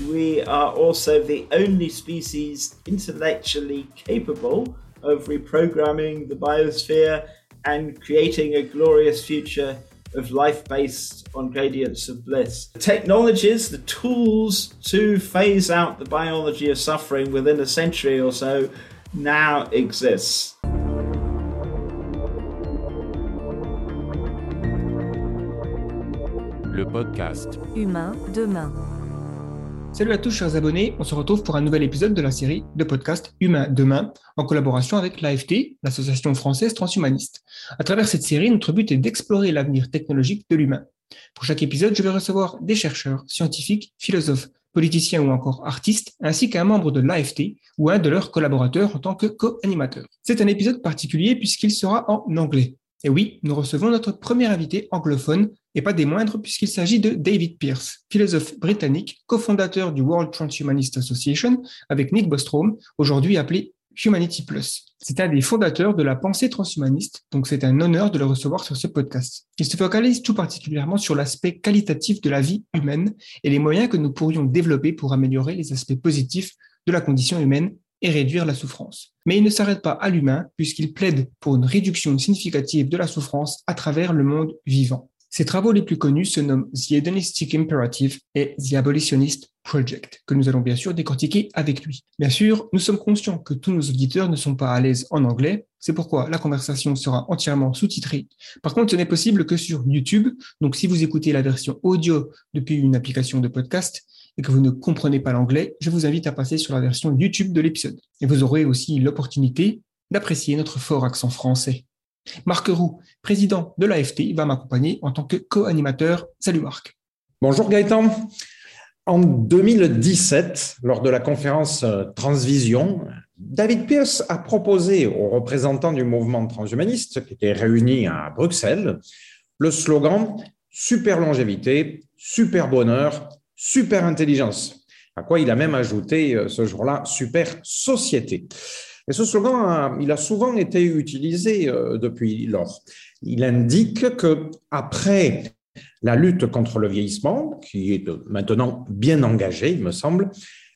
We are also the only species intellectually capable of reprogramming the biosphere and creating a glorious future of life based on gradients of bliss. The technologies, the tools to phase out the biology of suffering within a century or so now exists. Le podcast Humain demain. Salut à tous chers abonnés, on se retrouve pour un nouvel épisode de la série de podcast Humain demain en collaboration avec l'AFT, l'Association française transhumaniste. À travers cette série, notre but est d'explorer l'avenir technologique de l'humain. Pour chaque épisode, je vais recevoir des chercheurs, scientifiques, philosophes, politiciens ou encore artistes, ainsi qu'un membre de l'AFT ou un de leurs collaborateurs en tant que co-animateur. C'est un épisode particulier puisqu'il sera en anglais. Et oui, nous recevons notre premier invité anglophone, et pas des moindres puisqu'il s'agit de David Pierce, philosophe britannique, cofondateur du World Transhumanist Association avec Nick Bostrom, aujourd'hui appelé Humanity Plus. C'est un des fondateurs de la pensée transhumaniste, donc c'est un honneur de le recevoir sur ce podcast. Il se focalise tout particulièrement sur l'aspect qualitatif de la vie humaine et les moyens que nous pourrions développer pour améliorer les aspects positifs de la condition humaine et réduire la souffrance. Mais il ne s'arrête pas à l'humain puisqu'il plaide pour une réduction significative de la souffrance à travers le monde vivant. Ses travaux les plus connus se nomment The Hedonistic Imperative et The Abolitionist Project, que nous allons bien sûr décortiquer avec lui. Bien sûr, nous sommes conscients que tous nos auditeurs ne sont pas à l'aise en anglais, c'est pourquoi la conversation sera entièrement sous-titrée. Par contre, ce n'est possible que sur YouTube, donc si vous écoutez la version audio depuis une application de podcast, et que vous ne comprenez pas l'anglais, je vous invite à passer sur la version YouTube de l'épisode. Et vous aurez aussi l'opportunité d'apprécier notre fort accent français. Marc Roux, président de l'AFT, va m'accompagner en tant que co-animateur. Salut Marc. Bonjour Gaëtan. En 2017, lors de la conférence euh, Transvision, David Pierce a proposé aux représentants du mouvement transhumaniste qui étaient réunis à Bruxelles le slogan Super longévité, super bonheur, super intelligence. À quoi il a même ajouté euh, ce jour-là super société. Et ce slogan, il a souvent été utilisé euh, depuis lors. Il indique que après la lutte contre le vieillissement, qui est maintenant bien engagée, il me semble,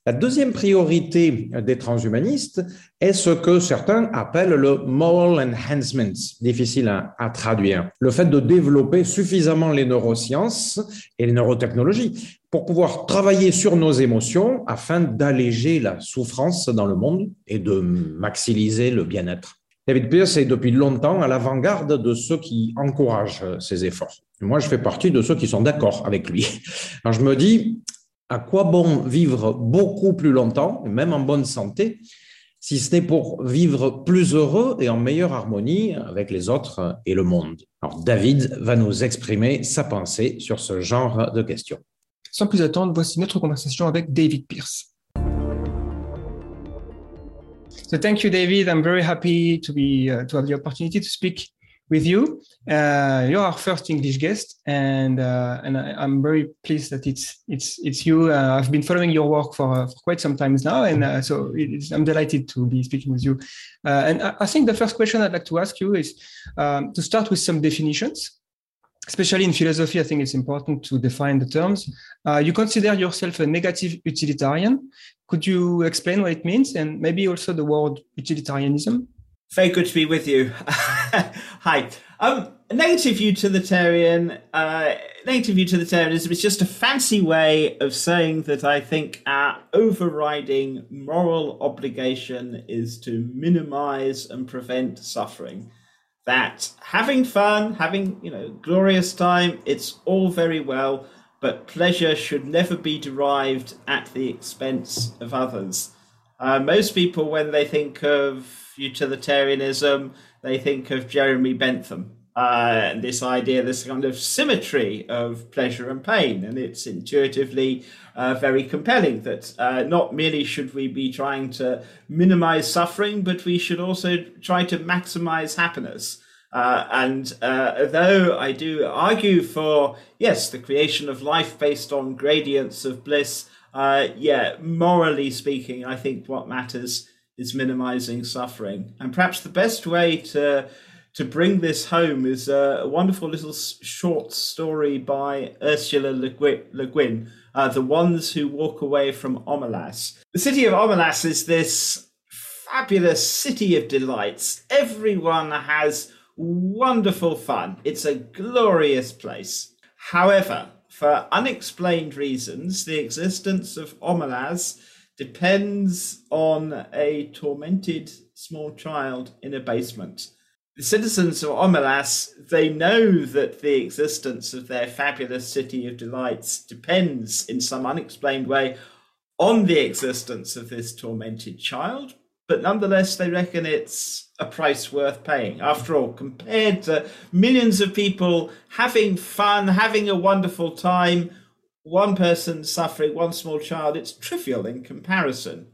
la deuxième priorité des transhumanistes est ce que certains appellent le moral enhancement, difficile à, traduire. Le fait de développer suffisamment les neurosciences et les neurotechnologies pour pouvoir travailler sur nos émotions afin d'alléger la souffrance dans le monde et de maximiser le bien-être. David Pierce est depuis longtemps à l'avant-garde de ceux qui encouragent ces efforts. Moi, je fais partie de ceux qui sont d'accord avec lui. Je me dis, à quoi bon vivre beaucoup plus longtemps, même en bonne santé, si ce n'est pour vivre plus heureux et en meilleure harmonie avec les autres et le monde? Alors David va nous exprimer sa pensée sur ce genre de questions. Sans plus attendre, voici notre conversation avec David Pierce. So thank you, David. I'm very happy to be uh, to have the opportunity to speak with you. Uh, you're our first English guest, and uh, and I, am very pleased that it's it's it's you. Uh, I've been following your work for, uh, for quite some time now, and uh, so I'm delighted to be speaking with you. Uh, and I, I, think the first question I'd like to ask you is um, to start with some definitions. Especially in philosophy, I think it's important to define the terms. you consider yourself a negative utilitarian. Could you explain what it means, and maybe also the word utilitarianism? Very good to be with you. Hi. Um, negative utilitarian, uh, negative utilitarianism is just a fancy way of saying that I think our overriding moral obligation is to minimize and prevent suffering. That having fun, having you know glorious time, it's all very well, but pleasure should never be derived at the expense of others. Uh, most people, when they think of utilitarianism, they think of Jeremy Bentham. Uh, and this idea, this kind of symmetry of pleasure and pain. And it's intuitively uh, very compelling that uh, not merely should we be trying to minimize suffering, but we should also try to maximize happiness. Uh, and uh, though I do argue for, yes, the creation of life based on gradients of bliss, uh, yeah, morally speaking, I think what matters is minimizing suffering. And perhaps the best way to to bring this home is a wonderful little short story by Ursula Le Guin. uh, the ones who walk away from Omelas. The city of Omelas is this fabulous city of delights. Everyone has wonderful fun. It's a glorious place. However, for unexplained reasons, the existence of Omelas depends on a tormented small child in a basement. The citizens of Omelas, they know that the existence of their fabulous city of delights depends in some unexplained way on the existence of this tormented child, but nonetheless, they reckon it's a price worth paying. After all, compared to millions of people having fun, having a wonderful time, one person suffering, one small child, it's trivial in comparison.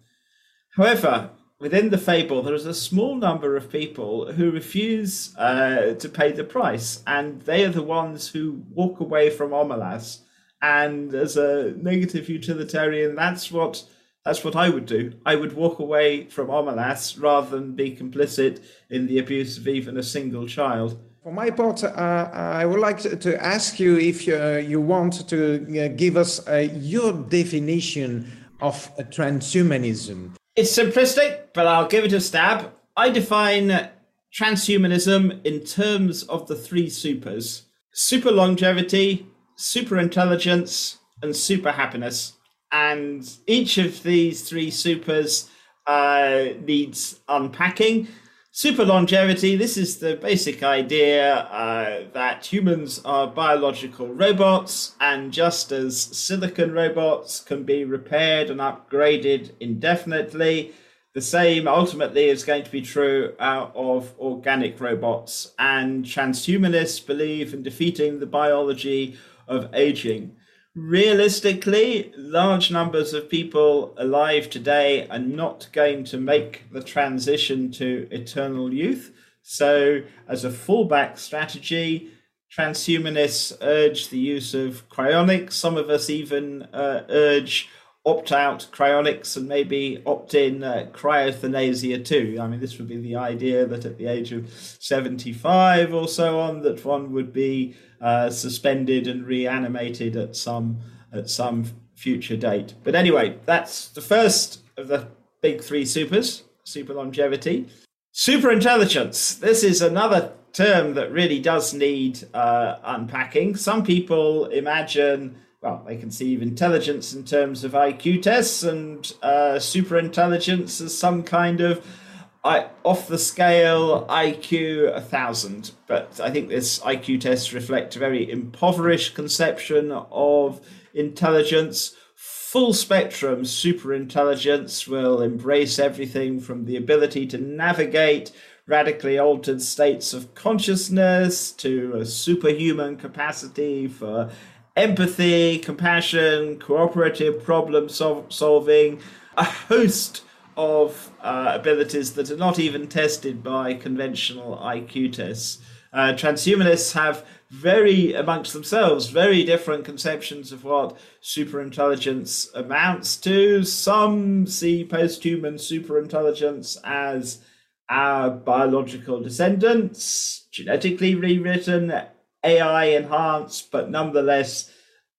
However, within the fable, there is a small number of people who refuse uh, to pay the price, and they are the ones who walk away from Omelas. And as a negative utilitarian, that's what that's what I would do. I would walk away from Omelas rather than be complicit in the abuse of even a single child. For my part, uh, I would like to, ask you if you, uh, you want to uh, give us uh, your definition of transhumanism. It's simplistic, but I'll give it a stab. I define transhumanism in terms of the three supers super longevity, super intelligence, and super happiness. And each of these three supers uh, needs unpacking. Super longevity this is the basic idea uh, that humans are biological robots, and just as silicon robots can be repaired and upgraded indefinitely, the same ultimately is going to be true out of organic robots. And transhumanists believe in defeating the biology of aging realistically, large numbers of people alive today are not going to make the transition to eternal youth. So, as a fallback strategy, transhumanists urge the use of cryonics. Some of us even uh, urge opt out cryonics and maybe opt in uh, cryothanasia too. I mean, this would be the idea that at the age of 75 or so on, that one would be uh, suspended and reanimated at some at some future date. But anyway, that's the first of the big three supers: super longevity, super intelligence. This is another term that really does need uh, unpacking. Some people imagine well, they conceive intelligence in terms of IQ tests and uh, super intelligence as some kind of I, off the scale IQ a thousand, but I think this IQ tests reflect a very impoverished conception of intelligence. Full spectrum super intelligence will embrace everything from the ability to navigate radically altered states of consciousness to a superhuman capacity for empathy, compassion, cooperative problem sol- solving, a host of uh, abilities that are not even tested by conventional IQ tests. Uh, transhumanists have very, amongst themselves, very different conceptions of what superintelligence amounts to. Some see post-human superintelligence as our biological descendants, genetically rewritten, AI enhanced, but nonetheless,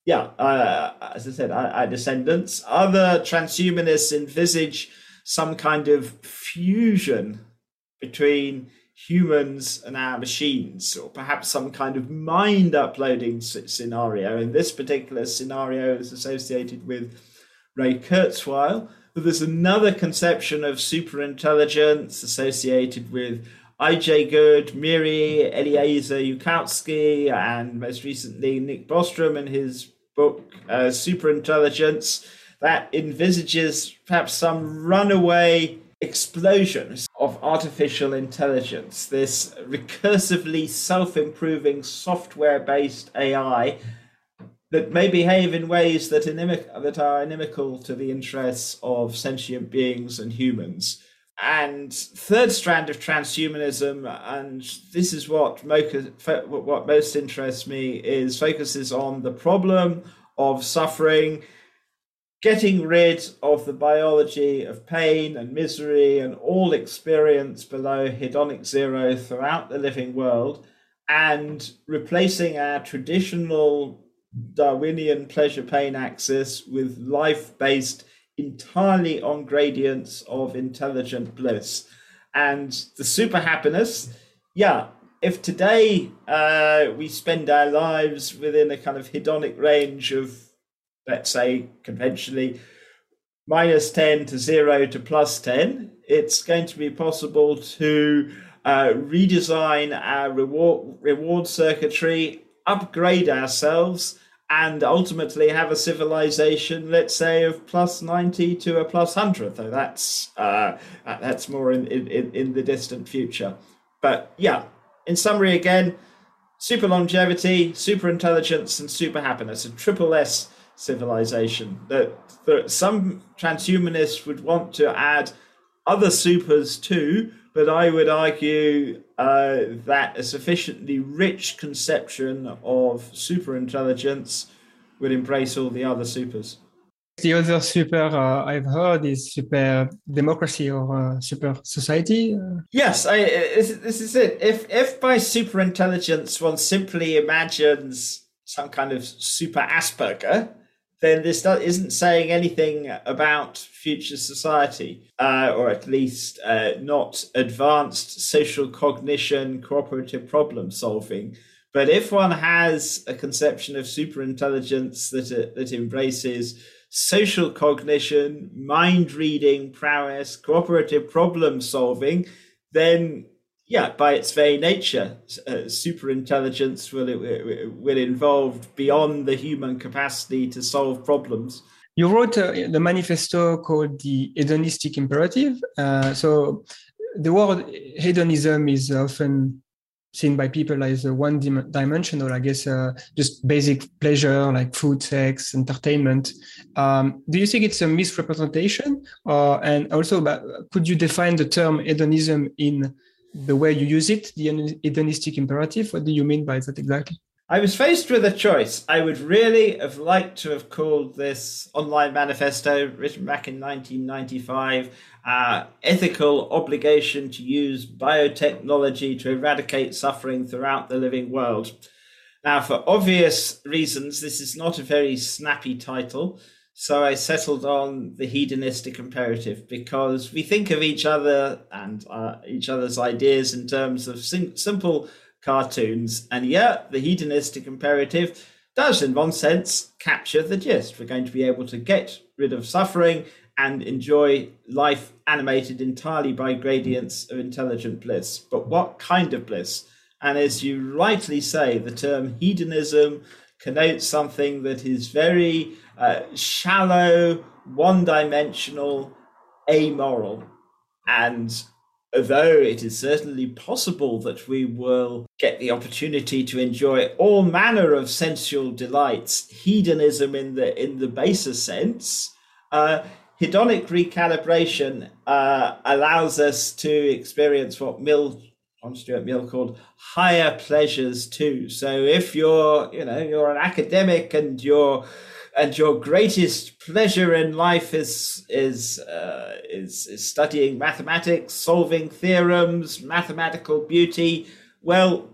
yeah, uh, as I said, our, our descendants. Other transhumanists envisage some kind of fusion between humans and our machines, or perhaps some kind of mind uploading scenario. And this particular scenario is associated with Ray Kurzweil. But there's another conception of superintelligence associated with IJ Good, Miri, Eliezer Yudkowsky, and most recently Nick Bostrom in his book uh, Superintelligence that envisages perhaps some runaway explosions of artificial intelligence, this recursively self improving software based AI that may behave in ways that, inimic- that are inimical to the interests of sentient beings and humans. And third strand of transhumanism, and this is what, what most interests me, is focuses on the problem of suffering getting rid of the biology of pain and misery and all experience below hedonic zero throughout the living world and replacing our traditional Darwinian pleasure pain axis with life based entirely on gradients of intelligent bliss. And the super happiness, yeah, if today uh, we spend our lives within a kind of hedonic range of, let's say, conventionally, minus 10 to 0 to plus 10, it's going to be possible to uh, redesign our reward, reward circuitry, upgrade ourselves, and ultimately have a civilization, let's say, of plus 90 to a plus 100, though that's, uh, that's more in, in, in the distant future. But yeah, in summary, again, super longevity, super intelligence, and super happiness, a triple S civilization. That, that some transhumanists would want to add other supers too, but I would argue uh, that a sufficiently rich conception of super intelligence would embrace all the other supers. The other super uh, I've heard is super democracy or uh, super society. Yes, I, this is it. If if by super intelligence one simply imagines some kind of super Asperger, then this isn't saying anything about future society, uh, or at least uh, not advanced social cognition, cooperative problem solving. But if one has a conception of superintelligence that uh, that embraces social cognition, mind reading prowess, cooperative problem solving, then yeah, by its very nature, uh, super intelligence will will involve beyond the human capacity to solve problems. You wrote uh, the manifesto called the hedonistic imperative. Uh, so the word hedonism is often seen by people as a one dim- dimensional, I guess, uh, just basic pleasure like food, sex, entertainment. Um, do you think it's a misrepresentation? Uh, and also, could you define the term hedonism in the way you use it, the hedonistic imperative? What do you mean by that exactly? I was faced with a choice. I would really have liked to have called this online manifesto, written back in 1995, uh, ethical obligation to use biotechnology to eradicate suffering throughout the living world. Now, for obvious reasons, this is not a very snappy title. So I settled on the hedonistic imperative because we think of each other and uh, each other's ideas in terms of sim- simple cartoons. And yeah, the hedonistic imperative does, in one sense, capture the gist. We're going to be able to get rid of suffering and enjoy life animated entirely by gradients of intelligent bliss. But what kind of bliss? And as you rightly say, the term hedonism connotes something that is very uh, shallow, one dimensional, amoral. And although it is certainly possible that we will get the opportunity to enjoy all manner of sensual delights, hedonism in the in the baser sense, uh, hedonic recalibration uh, allows us to experience what Mill John Stuart Mill called higher pleasures too. So if you're, you know, you're an academic and you're and your greatest pleasure in life is is uh, is, is studying mathematics, solving theorems, mathematical beauty, well,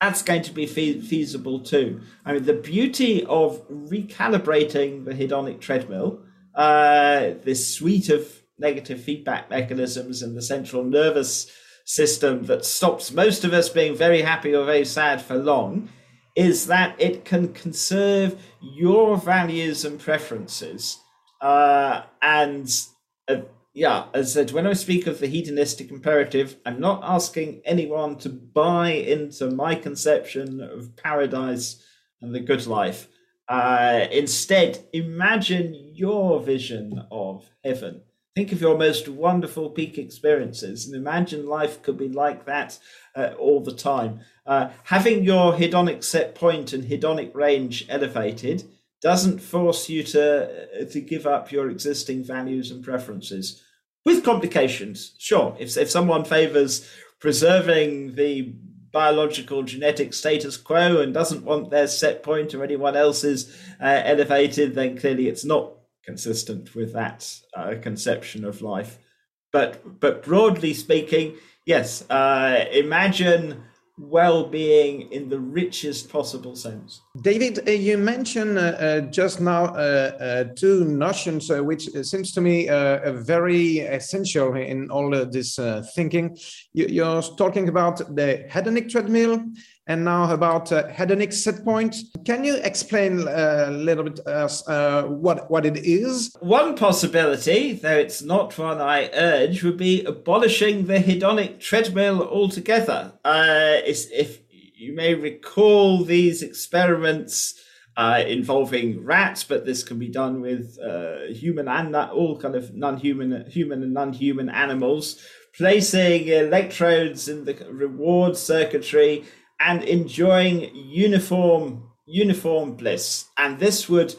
that's going to be fe- feasible too. I mean, the beauty of recalibrating the hedonic treadmill, uh, this suite of negative feedback mechanisms in the central nervous system that stops most of us being very happy or very sad for long, is that it can conserve your values and preferences. Uh, and uh, yeah, as I said, when I speak of the hedonistic imperative, I'm not asking anyone to buy into my conception of paradise and the good life. Uh, instead, imagine your vision of heaven. Think of your most wonderful peak experiences and imagine life could be like that uh, all the time. Uh, having your hedonic set point and hedonic range elevated doesn't force you to uh, to give up your existing values and preferences with complications sure if, if someone favors preserving the biological genetic status quo and doesn't want their set point or anyone else's uh, elevated then clearly it's not consistent with that uh, conception of life but but broadly speaking yes uh, imagine well-being in the richest possible sense. David, uh, you mentioned uh, uh, just now two notions which seems to me very essential in all this thinking. You, are talking about the hedonic treadmill and now about uh, hedonic set point. Can you explain a little bit uh, what, what it is? One possibility, though it's not one I urge, would be abolishing the hedonic treadmill altogether. Uh, if you may recall these experiments uh, involving rats, but this can be done with uh, human and all kind of non-human, human and non-human animals. Placing electrodes in the reward circuitry and enjoying uniform uniform bliss. And this would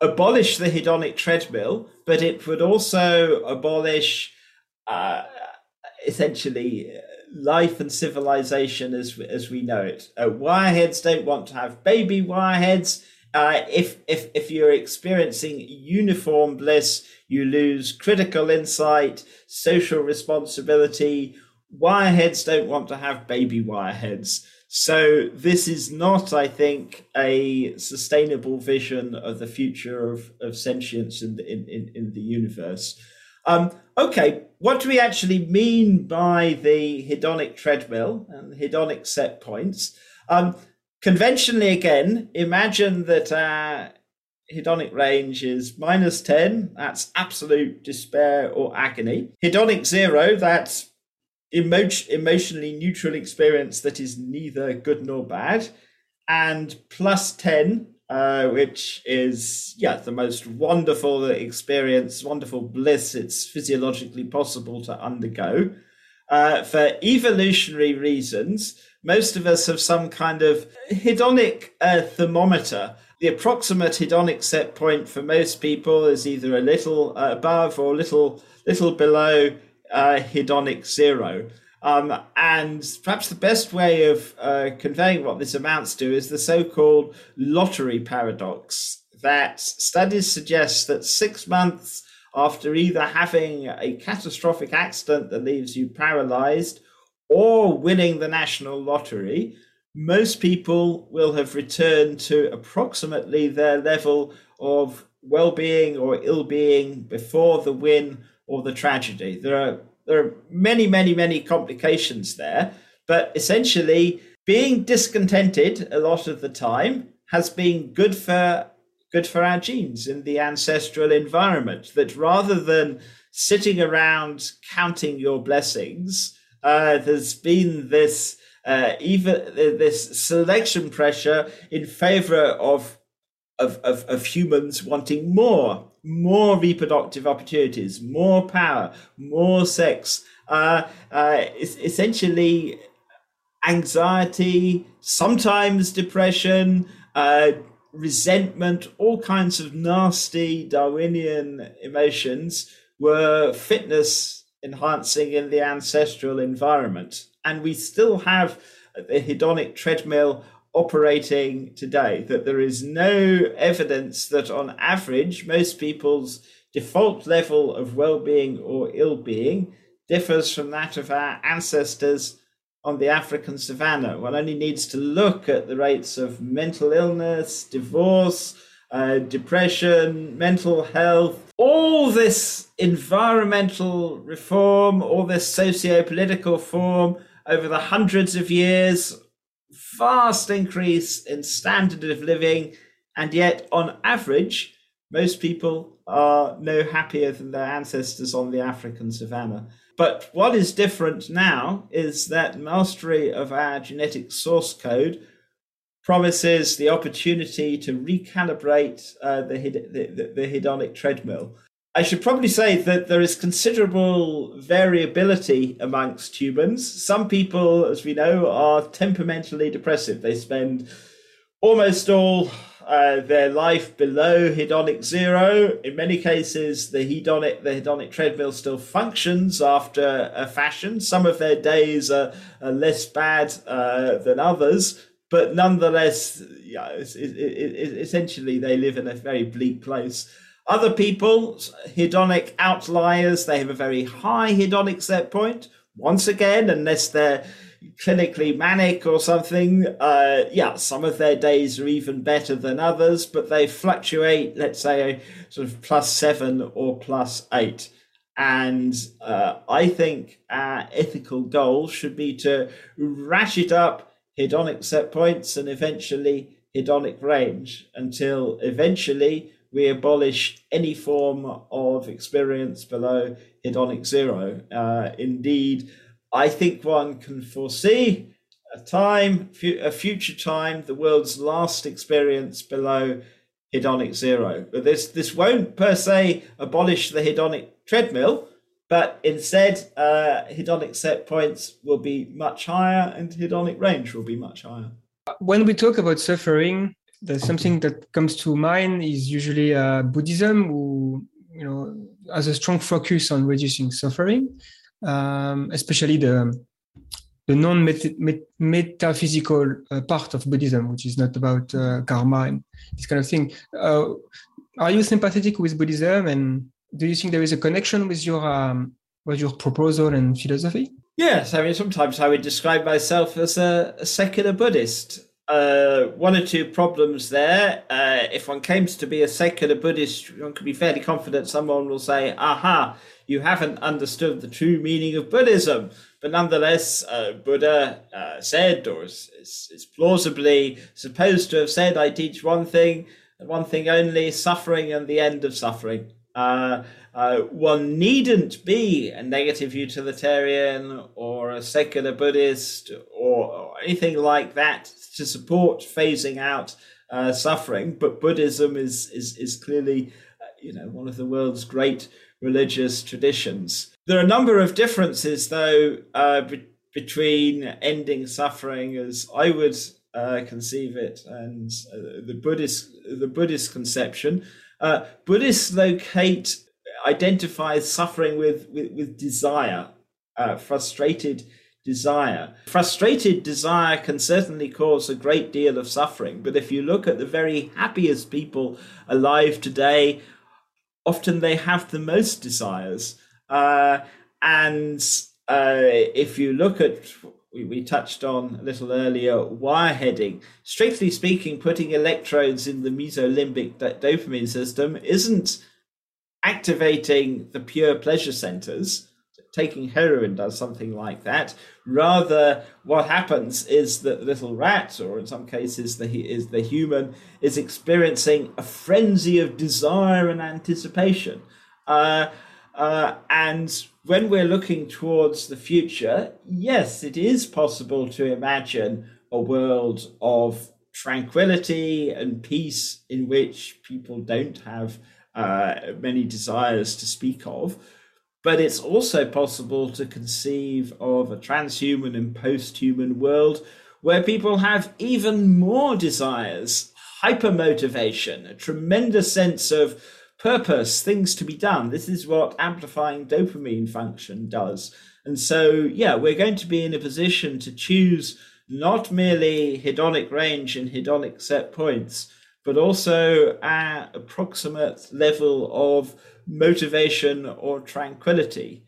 abolish the hedonic treadmill, but it would also abolish uh, essentially life and civilization as as we know it. Uh, wireheads don't want to have baby wireheads. Uh, if if if you're experiencing uniform bliss, you lose critical insight, social responsibility. Wireheads don't want to have baby wireheads. So this is not, I think, a sustainable vision of the future of, of sentience in the, in, in, the universe. Um, okay, what do we actually mean by the hedonic treadmill and hedonic set points? Um, conventionally, again, imagine that our hedonic range is minus 10, that's absolute despair or agony. Hedonic zero, that's emo- emotionally neutral experience that is neither good nor bad, and plus 10, uh, which is, yeah, the most wonderful experience, wonderful bliss it's physiologically possible to undergo. Uh, for evolutionary reasons, most of us have some kind of hedonic uh, thermometer. The approximate hedonic set point for most people is either a little uh, above or a little little below uh, hedonic zero. Um, and perhaps the best way of uh, conveying what this amounts to is the so called lottery paradox. That studies suggest that six months after either having a catastrophic accident that leaves you paralyzed or winning the national lottery, most people will have returned to approximately their level of well being or ill being before the win or the tragedy. There are there are many, many, many complications there, but essentially being discontented a lot of the time has been good for good for our genes in the ancestral environment. That rather than sitting around counting your blessings, uh, there's been this uh, even this selection pressure in favor of of, of, of humans wanting more, more reproductive opportunities, more power, more sex. Uh, uh, essentially, anxiety, sometimes depression, uh, resentment, all kinds of nasty Darwinian emotions were fitness enhancing in the ancestral environment. And we still have the hedonic treadmill operating today, that there is no evidence that on average, most people's default level of well being or ill being differs from that of our ancestors on the African savannah. One only needs to look at the rates of mental illness, divorce, uh, depression, mental health, all this environmental reform, all this socio political form over the hundreds of years vast increase in standard of living, and yet, on average, most people are no happier than their ancestors on the African savannah. But what is different now is that mastery of our genetic source code promises the opportunity to recalibrate uh, the, the, the hedonic treadmill. I should probably say that there is considerable variability amongst humans. Some people, as we know, are temperamentally depressive. They spend almost all uh, their life below hedonic zero. In many cases, the hedonic the hedonic treadmill still functions after a fashion. Some of their days are, are less bad uh, than others, but nonetheless, yeah, it, it, it, essentially they live in a very bleak place. Other people, hedonic outliers, they have a very high hedonic set point. Once again, unless they're clinically manic or something, uh, yeah, some of their days are even better than others, but they fluctuate, let's say, sort of plus seven or plus eight. And uh, I think our ethical goal should be to ratchet up hedonic set points and eventually hedonic range until eventually we abolish any form of experience below hedonic zero. Uh, indeed, I think one can foresee a time, a future time, the world's last experience below hedonic zero. But this this won't per se abolish the hedonic treadmill, but instead, uh, hedonic set points will be much higher and hedonic range will be much higher. When we talk about suffering, there's something that comes to mind is usually uh, Buddhism, who you know has a strong focus on reducing suffering um, especially the the non-metaphysical uh, part of Buddhism, which is not about uh, karma and this kind of thing. Uh, are you sympathetic with Buddhism, and do you think there is a connection with your um, with your proposal and philosophy? Yes, I mean sometimes I would describe myself as a, a secular Buddhist. Uh, one or two problems there. Uh, if one claims to be a secular Buddhist, one can be fairly confident someone will say, "Aha." you haven't understood the true meaning of Buddhism. But nonetheless, uh, Buddha uh, said, or is, is, is, plausibly supposed to have said, I teach one thing, and one thing only suffering and the end of suffering. Uh, uh one needn't be a negative utilitarian or a secular Buddhist or, or anything like that to support phasing out uh, suffering. But Buddhism is, is, is clearly, uh, you know, one of the world's great religious traditions. There are a number of differences, though, uh, be- between ending suffering, as I would uh, conceive it, and the Buddhist the Buddhist conception. Uh, Buddhists locate identify suffering with with, with desire, uh, frustrated desire. Frustrated desire can certainly cause a great deal of suffering, but if you look at the very happiest people alive today, often they have the most desires. Uh, and uh, if you look at, we, we touched on a little earlier, wireheading, strictly speaking, putting electrodes in the mesolimbic dopamine system isn't activating the pure pleasure centers taking heroin does something like that. Rather, what happens is that the little rat, or in some cases the is the human, is experiencing a frenzy of desire and anticipation. Uh, uh, and when we're looking towards the future, yes, it is possible to imagine a world of tranquility and peace in which people don't have uh, many desires to speak of. But it's also possible to conceive of a transhuman and post-human world where people have even more desires, hypermotivation, a tremendous sense of purpose, things to be done. This is what amplifying dopamine function does. And so, yeah, we're going to be in a position to choose not merely hedonic range and hedonic set points, but also our approximate level of motivation or tranquility.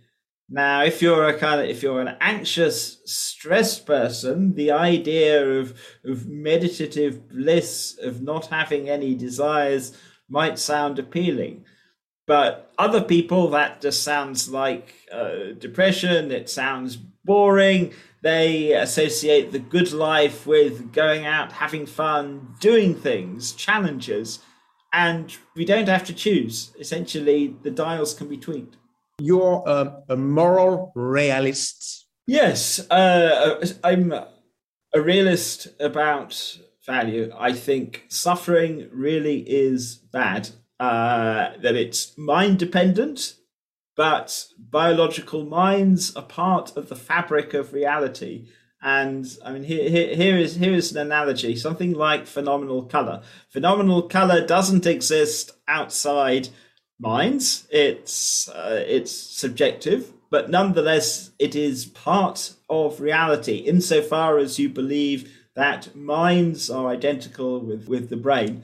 Now, if you're a kind of if you're an anxious, stressed person, the idea of of meditative bliss, of not having any desires, might sound appealing. But other people, that just sounds like uh, depression. It sounds boring. They associate the good life with going out, having fun, doing things, challenges and we don't have to choose. Essentially, the dials can be tweaked. You're a, a moral realist. Yes, uh, I'm a realist about value. I think suffering really is bad. Uh, that it's mind dependent, but biological minds are part of the fabric of reality. And I mean, here, here, here is here is an analogy. Something like phenomenal color. Phenomenal color doesn't exist outside minds. It's uh, it's subjective, but nonetheless, it is part of reality insofar as you believe that minds are identical with with the brain.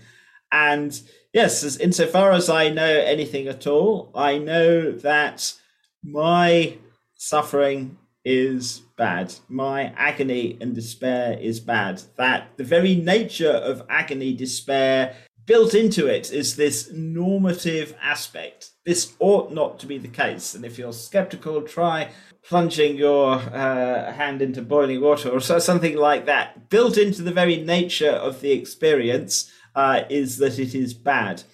And yes, as insofar as I know anything at all, I know that my suffering is bad. My agony and despair is bad. That the very nature of agony, despair, built into it is this normative aspect. This ought not to be the case. And if you're skeptical, try plunging your uh, hand into boiling water or so, something like that. Built into the very nature of the experience uh, is that it is bad.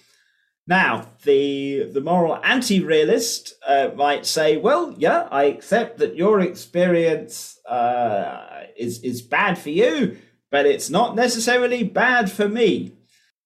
Now, the the moral anti-realist uh, might say, "Well, yeah, I accept that your experience uh, is is bad for you, but it's not necessarily bad for me."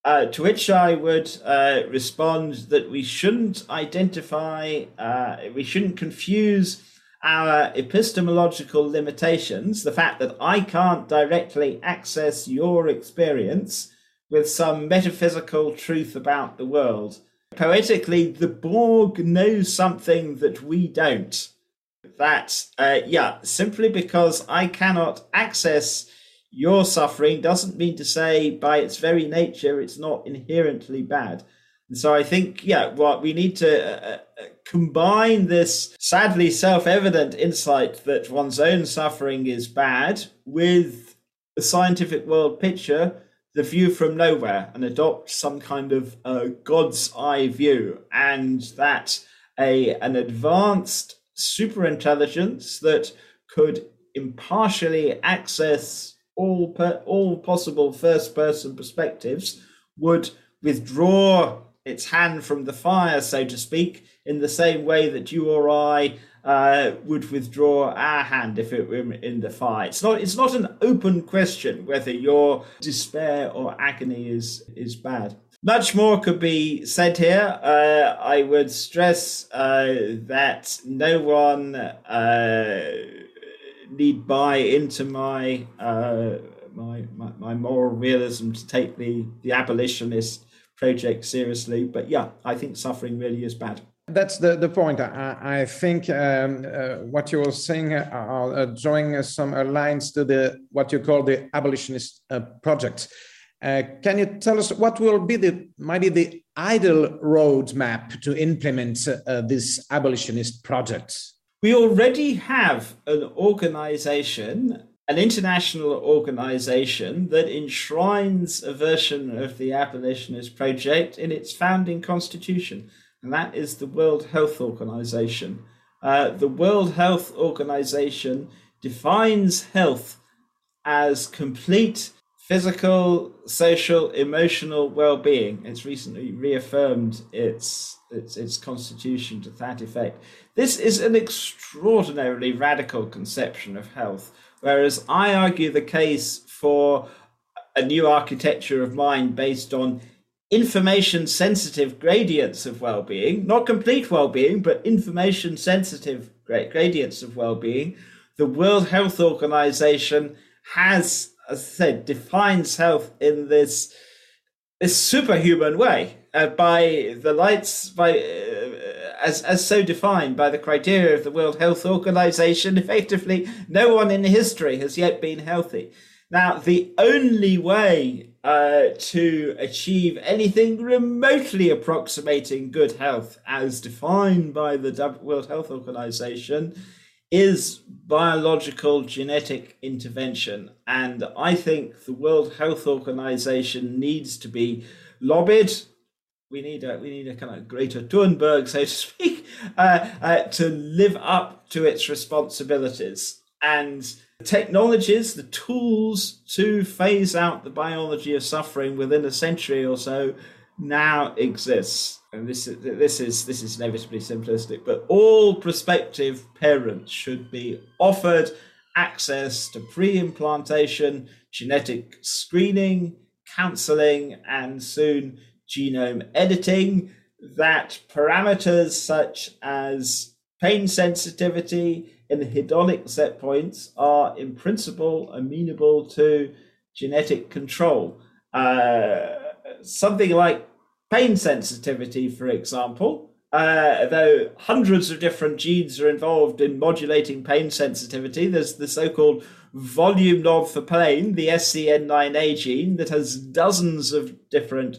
Uh, to which I would uh, respond that we shouldn't identify, uh, we shouldn't confuse our epistemological limitations, the fact that I can't directly access your experience, with some metaphysical truth about the world. Poetically, the Borg knows something that we don't. That, uh, yeah, simply because I cannot access your suffering doesn't mean to say by its very nature it's not inherently bad. And so I think, yeah, what we need to uh, uh combine this sadly self evident insight that one's own suffering is bad with the scientific world picture the view from nowhere and adopt some kind of uh, God's eye view, and that a an advanced super intelligence that could impartially access all per, all possible first person perspectives would withdraw its hand from the fire, so to speak, in the same way that you or I uh, would withdraw our hand if it were in the fire. It's not. It's not an open question whether your despair or agony is is bad. Much more could be said here. Uh, I would stress uh, that no one uh, need buy into my, uh, my, my my moral realism to take the the abolitionist project seriously. But yeah, I think suffering really is bad. That's the, the point. I, I think um, uh, what you were saying uh, are uh, drawing some uh, lines to the what you call the abolitionist uh, project. Can you tell us what will be the maybe the ideal roadmap to implement this abolitionist project? We already have an organization, an international organization that enshrines a version of the abolitionist project in its founding constitution and that is the World Health Organization. Uh, the World Health Organization defines health as complete physical, social, emotional well-being. It's recently reaffirmed its its its constitution to that effect. This is an extraordinarily radical conception of health, whereas I argue the case for a new architecture of mind based on information sensitive gradients of well-being not complete well-being but information sensitive gradients of well-being the world health organization has as i said defines health in this this superhuman way uh, by the lights by uh, as as so defined by the criteria of the world health organization. Effectively no one in history has yet been healthy. Now the only way uh, to achieve anything remotely approximating good health as defined by the World Health Organization is biological genetic intervention. And I think the World Health Organization needs to be lobbied. We need a we need a kind of Greta Thunberg, so to speak, uh, uh, to live up to its responsibilities. And technologies, the tools to phase out the biology of suffering within a century or so now exists. And this is this is this is inevitably simplistic, but all prospective parents should be offered access to pre-implantation genetic screening, counseling, and soon genome editing. That parameters such as pain sensitivity, and hedonic set points are in principle amenable to genetic control. Uh, something like pain sensitivity, for example, uh, though hundreds of different genes are involved in modulating pain sensitivity, there's the so called volume knob for pain, the SCN9A gene, that has dozens of different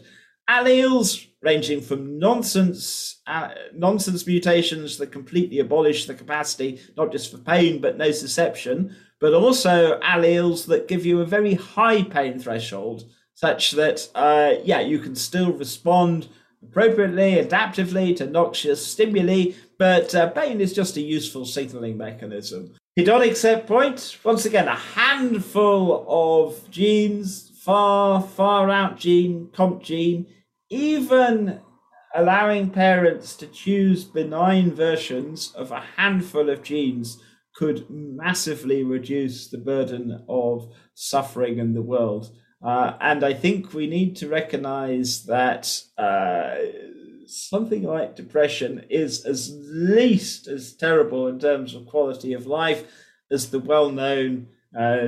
alleles ranging from nonsense uh, nonsense mutations that completely abolish the capacity not just for pain but nociception, but also alleles that give you a very high pain threshold, such that uh, yeah you can still respond appropriately, adaptively to noxious stimuli, but uh, pain is just a useful signaling mechanism. Hedonic set point, once again, a handful of genes, FAAH, far out gene, COMT gene, even allowing parents to choose benign versions of a handful of genes could massively reduce the burden of suffering in the world. Uh, and I think we need to recognize that uh, something like depression is as least as terrible in terms of quality of life as the well known uh,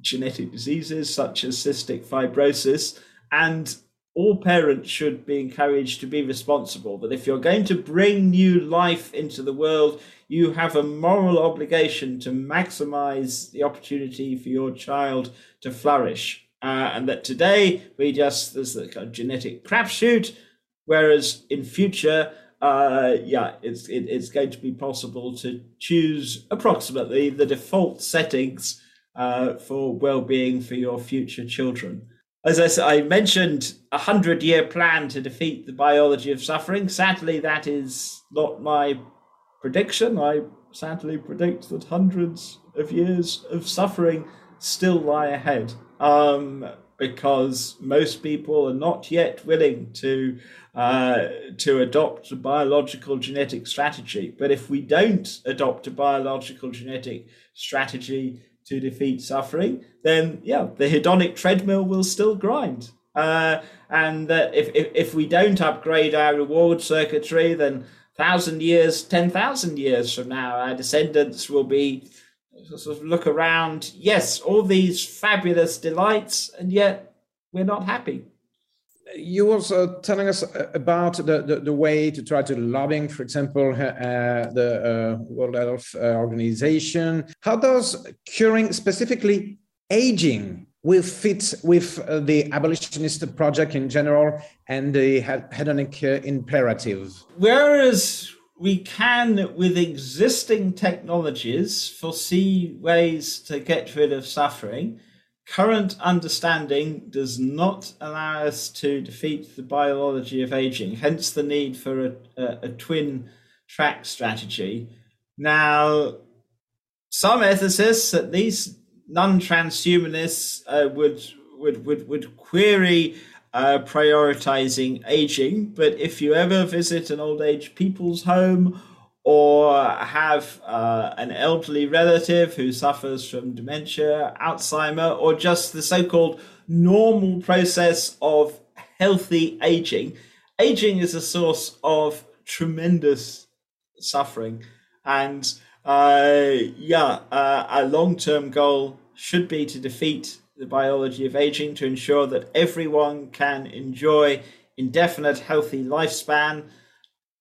genetic diseases such as cystic fibrosis. And all parents should be encouraged to be responsible. That if you're going to bring new life into the world, you have a moral obligation to maximize the opportunity for your child to flourish. Uh, and that today we just there's a kind of genetic crapshoot, whereas in future, uh, yeah, it's it, it's going to be possible to choose approximately the default settings uh, for well-being for your future children. As I, said, I mentioned, a hundred-year plan to defeat the biology of suffering. Sadly, that is not my prediction. I sadly predict that hundreds of years of suffering still lie ahead um, because most people are not yet willing to uh, to adopt a biological genetic strategy. But if we don't adopt a biological genetic strategy to defeat suffering, then yeah, the hedonic treadmill will still grind. Uh, and that if, if if we don't upgrade our reward circuitry, then thousand years, ten thousand years from now, our descendants will be sort of look around. Yes, all these fabulous delights, and yet we're not happy. You was uh, telling us uh, about the, the, the, way to try to lobbying, for example, uh, the uh, World Health uh, Organization. How does curing specifically aging will fit with uh, the abolitionist project in general and the hedonic imperative? Whereas we can, with existing technologies, foresee ways to get rid of suffering. Current understanding does not allow us to defeat the biology of aging, hence the need for a, a, a twin track strategy. Now, some ethicists, at least non transhumanists, uh, would, would, would, would query uh, prioritizing aging. But if you ever visit an old age people's home or have uh, an elderly relative who suffers from dementia, Alzheimer, or just the so called normal process of healthy aging, aging is a source of tremendous suffering. And uh, yeah, uh, a long term goal should be to defeat the biology of aging to ensure that everyone can enjoy indefinite healthy lifespan.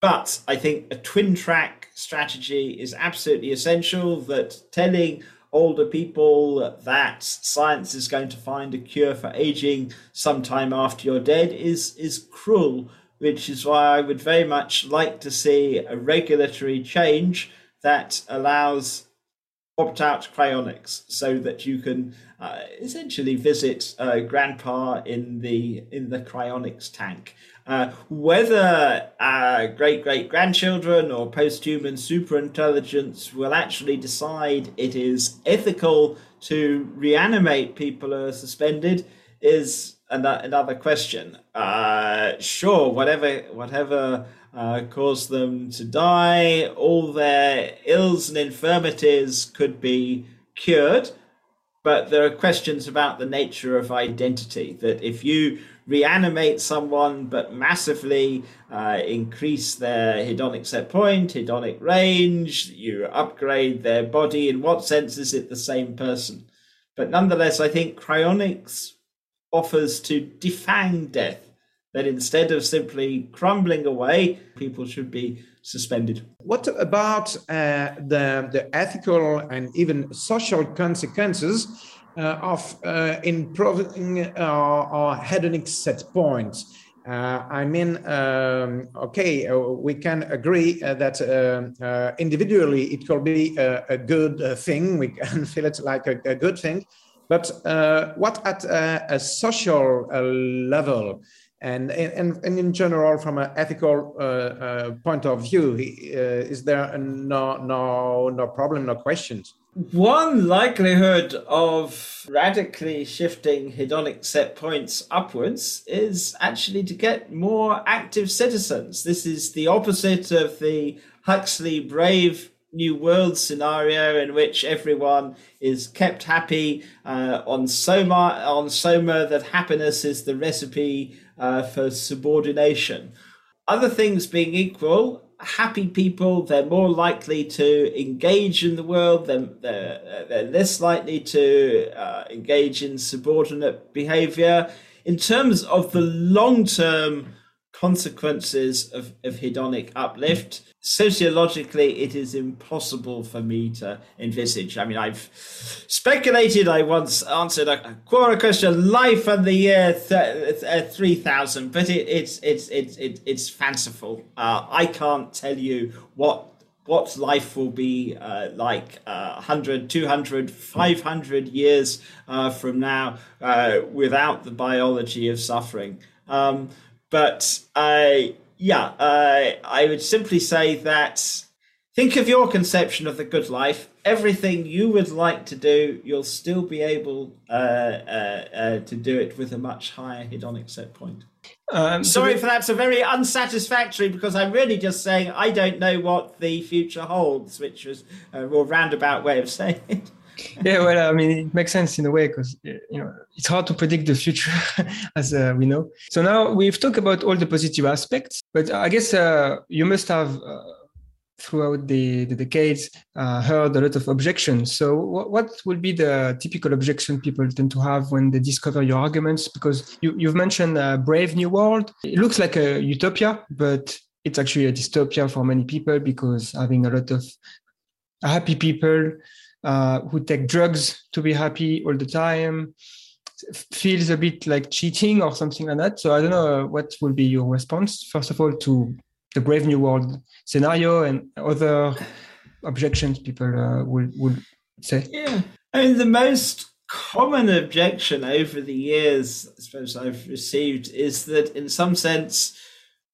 But I think a twin track strategy is absolutely essential that telling older people that science is going to find a cure for aging sometime after you're dead is is cruel which is why I would very much like to see a regulatory change that allows opt out cryonics so that you can uh, essentially visit uh, grandpa in the in the cryonics tank. Uh, whether uh, great great grandchildren or post-human superintelligence will actually decide it is ethical to reanimate people who are suspended is another question. Uh, sure, whatever whatever uh, cause them to die. All their ills and infirmities could be cured. But there are questions about the nature of identity. That if you reanimate someone but massively uh, increase their hedonic set point, hedonic range, you upgrade their body, in what sense is it the same person? But nonetheless, I think cryonics offers to defang death that instead of simply crumbling away, people should be suspended. What about uh, the, the ethical and even social consequences uh, of uh, improving our, our hedonic set points? Uh, I mean, um, okay, uh, we can agree uh, that uh, uh, individually it could be a, a good uh, thing. We can feel it like a, a good thing. But what at a social level and, and, and in general, from an ethical uh, uh, point of view, uh, is there no, no, no problem, no questions? One likelihood of radically shifting hedonic set points upwards is actually to get more active citizens. This is the opposite of the Huxley Brave New World scenario in which everyone is kept happy uh, on Soma on Soma that happiness is the recipe uh, for subordination. Other things being equal, happy people, they're more likely to engage in the world, they're, they're, they're less likely to uh, engage in subordinate behavior. In terms of the long term consequences of, of hedonic uplift, sociologically, it is impossible for me to envisage. I mean, I've speculated. I once answered a, Quora question: life and the year th- three thousand, but it, it's it's it's it, it's fanciful. Uh, I can't tell you what what life will be uh, like uh, 100, 200, 500 years uh, from now uh, without the biology of suffering. Um, but I yeah, uh, I would simply say that think of your conception of the good life. Everything you would like to do, you'll still be able uh, uh, uh to do it with a much higher hedonic set point. Um, Sorry so for that's a very unsatisfactory because I'm really just saying I don't know what the future holds, which was a more roundabout way of saying it yeah, well, I mean, it makes sense in a way because you know it's hard to predict the future, as uh, we know. So now we've talked about all the positive aspects, but I guess uh, you must have. Uh, throughout the, the decades, uh, heard a lot of objections. So, what, what will be the typical objection people tend to have when they discover your arguments? Because you, you've mentioned a Brave New World. It looks like a utopia, but it's actually a dystopia for many people because having a lot of happy people uh, who take drugs to be happy all the time feels a bit like cheating or something like that. So I don't know what will be your response, first of all, to the Brave New World scenario and other objections people uh, would, would say. Yeah. I mean, the most common objection over the years, I suppose I've received, is that in some sense,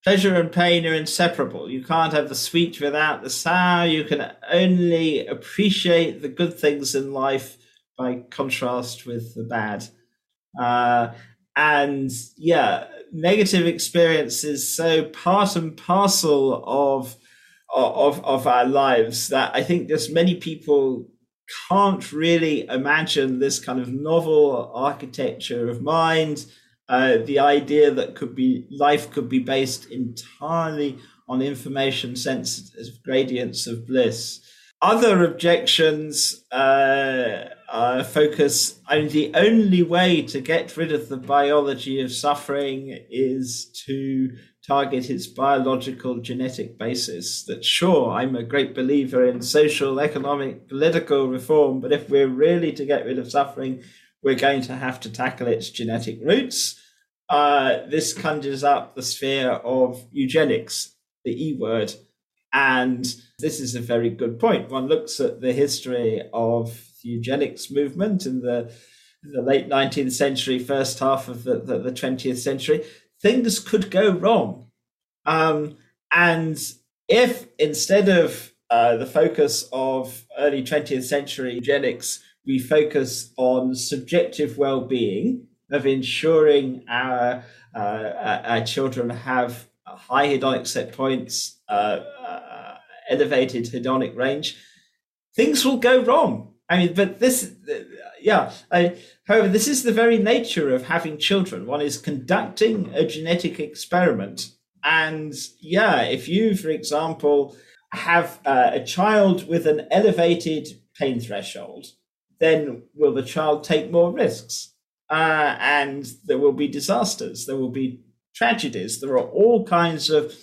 pleasure and pain are inseparable. You can't have the sweet without the sour. You can only appreciate the good things in life by contrast with the bad. Uh, and yeah, negative experience is so part and parcel of, of of our lives that I think just many people can't really imagine this kind of novel architecture of mind uh, the idea that could be life could be based entirely on information sensitive gradients of bliss. Other objections uh, uh, focus. I mean, the only way to get rid of the biology of suffering is to target its biological genetic basis. That sure, I'm a great believer in social, economic, political reform, but if we're really to get rid of suffering, we're going to have to tackle its genetic roots. Uh, this conjures up the sphere of eugenics, the E word. And this is a very good point. One looks at the history of the eugenics movement in the, the late 19th century, first half of the, the, the 20th century. Things could go wrong. Um, and if instead of uh, the focus of early 20th century eugenics we focus on subjective well-being of ensuring our uh, our children have high hedonic set points, uh, uh, elevated hedonic range, things will go wrong. I mean, but this, yeah. I, however, this is the very nature of having children. One is conducting a genetic experiment, and yeah, if you, for example, have uh, a child with an elevated pain threshold, then will the child take more risks? Uh, and there will be disasters, there will be tragedies, there are all kinds of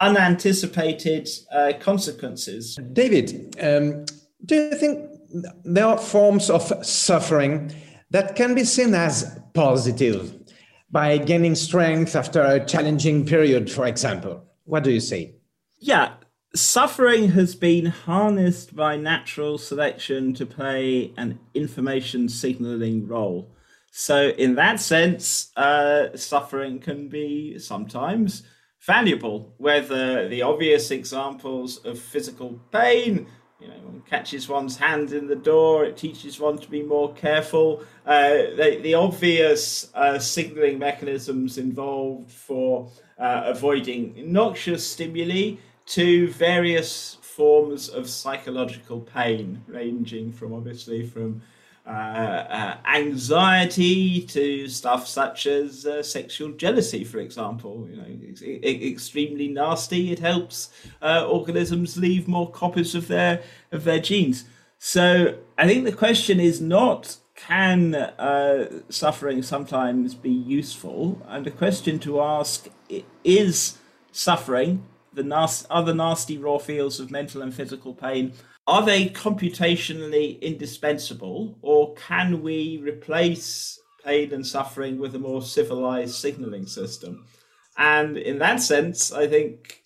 unanticipated uh, consequences. David, um, do you think there are forms of suffering that can be seen as positive, by gaining strength after a challenging period, for example. What do you say? Yeah, suffering has been harnessed by natural selection to play an information signaling role. So, in that sense, uh, suffering can be sometimes valuable. Whether the obvious examples of physical pain, you know, one catches one's hand in the door, it teaches one to be more careful. Uh, the, the obvious uh, signaling mechanisms involved for uh, avoiding noxious stimuli to various forms of psychological pain, ranging from obviously from uh, uh, anxiety to stuff such as uh, sexual jealousy, for example. You know, it's, extremely nasty. It helps uh, organisms leave more copies of their of their genes. So I think the question is not can uh, suffering sometimes be useful, and the question to ask is suffering the nas- other nasty raw feels of mental and physical pain are they computationally indispensable, or can we replace pain and suffering with a more civilized signaling system? And in that sense, I think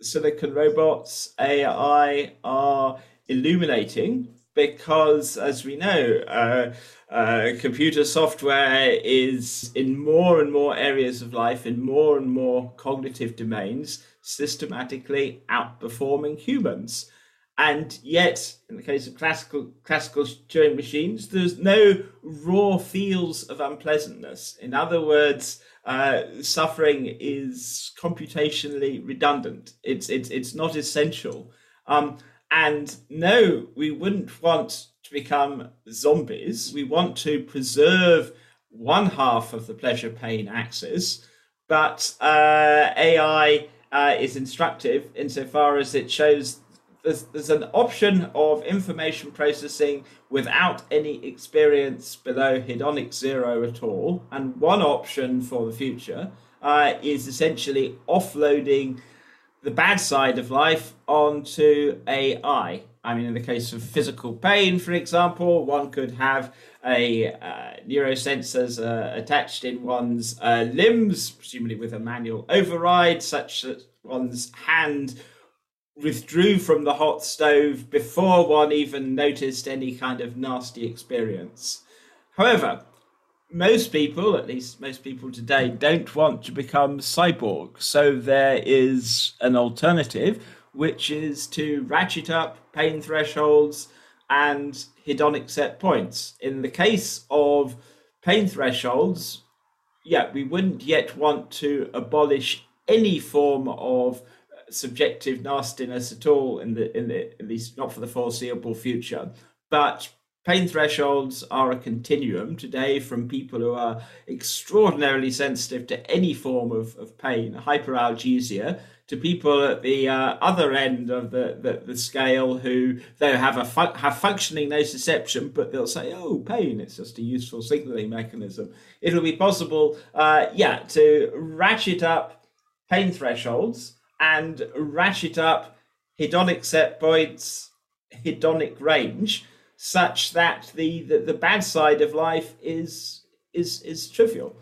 silicon robots, AI are illuminating because, as we know, uh, uh, computer software is in more and more areas of life, in more and more cognitive domains, systematically outperforming humans. And yet, in the case of classical classical Turing machines, there's no raw feels of unpleasantness. In other words, uh, suffering is computationally redundant. It's it's it's not essential. Um, and no, we wouldn't want to become zombies. We want to preserve one half of the pleasure pain axis, but uh, AI uh, is instructive insofar as it shows there's, there's an option of information processing without any experience below hedonic zero at all. And one option for the future uh, is essentially offloading the bad side of life onto AI. I mean, in the case of physical pain, for example, one could have a uh, neurosensors uh, attached in one's uh, limbs, presumably with a manual override, such that one's hand withdrew from the hot stove before one even noticed any kind of nasty experience. However, most people, at least most people today, don't want to become cyborg. So there is an alternative, which is to ratchet up pain thresholds and hedonic set points. In the case of pain thresholds, yeah, we wouldn't yet want to abolish any form of subjective nastiness at all in the in the at least not for the foreseeable future. But pain thresholds are a continuum today from people who are extraordinarily sensitive to any form of, of pain, hyperalgesia, to people at the uh, other end of the, the, the, scale who they have a fu- have functioning nociception, but they'll say, "Oh, pain! It's just a useful signaling mechanism." It'll be possible, uh, yeah, to ratchet up pain thresholds and ratchet up hedonic set points, hedonic range, such that the, the, the bad side of life is is is trivial.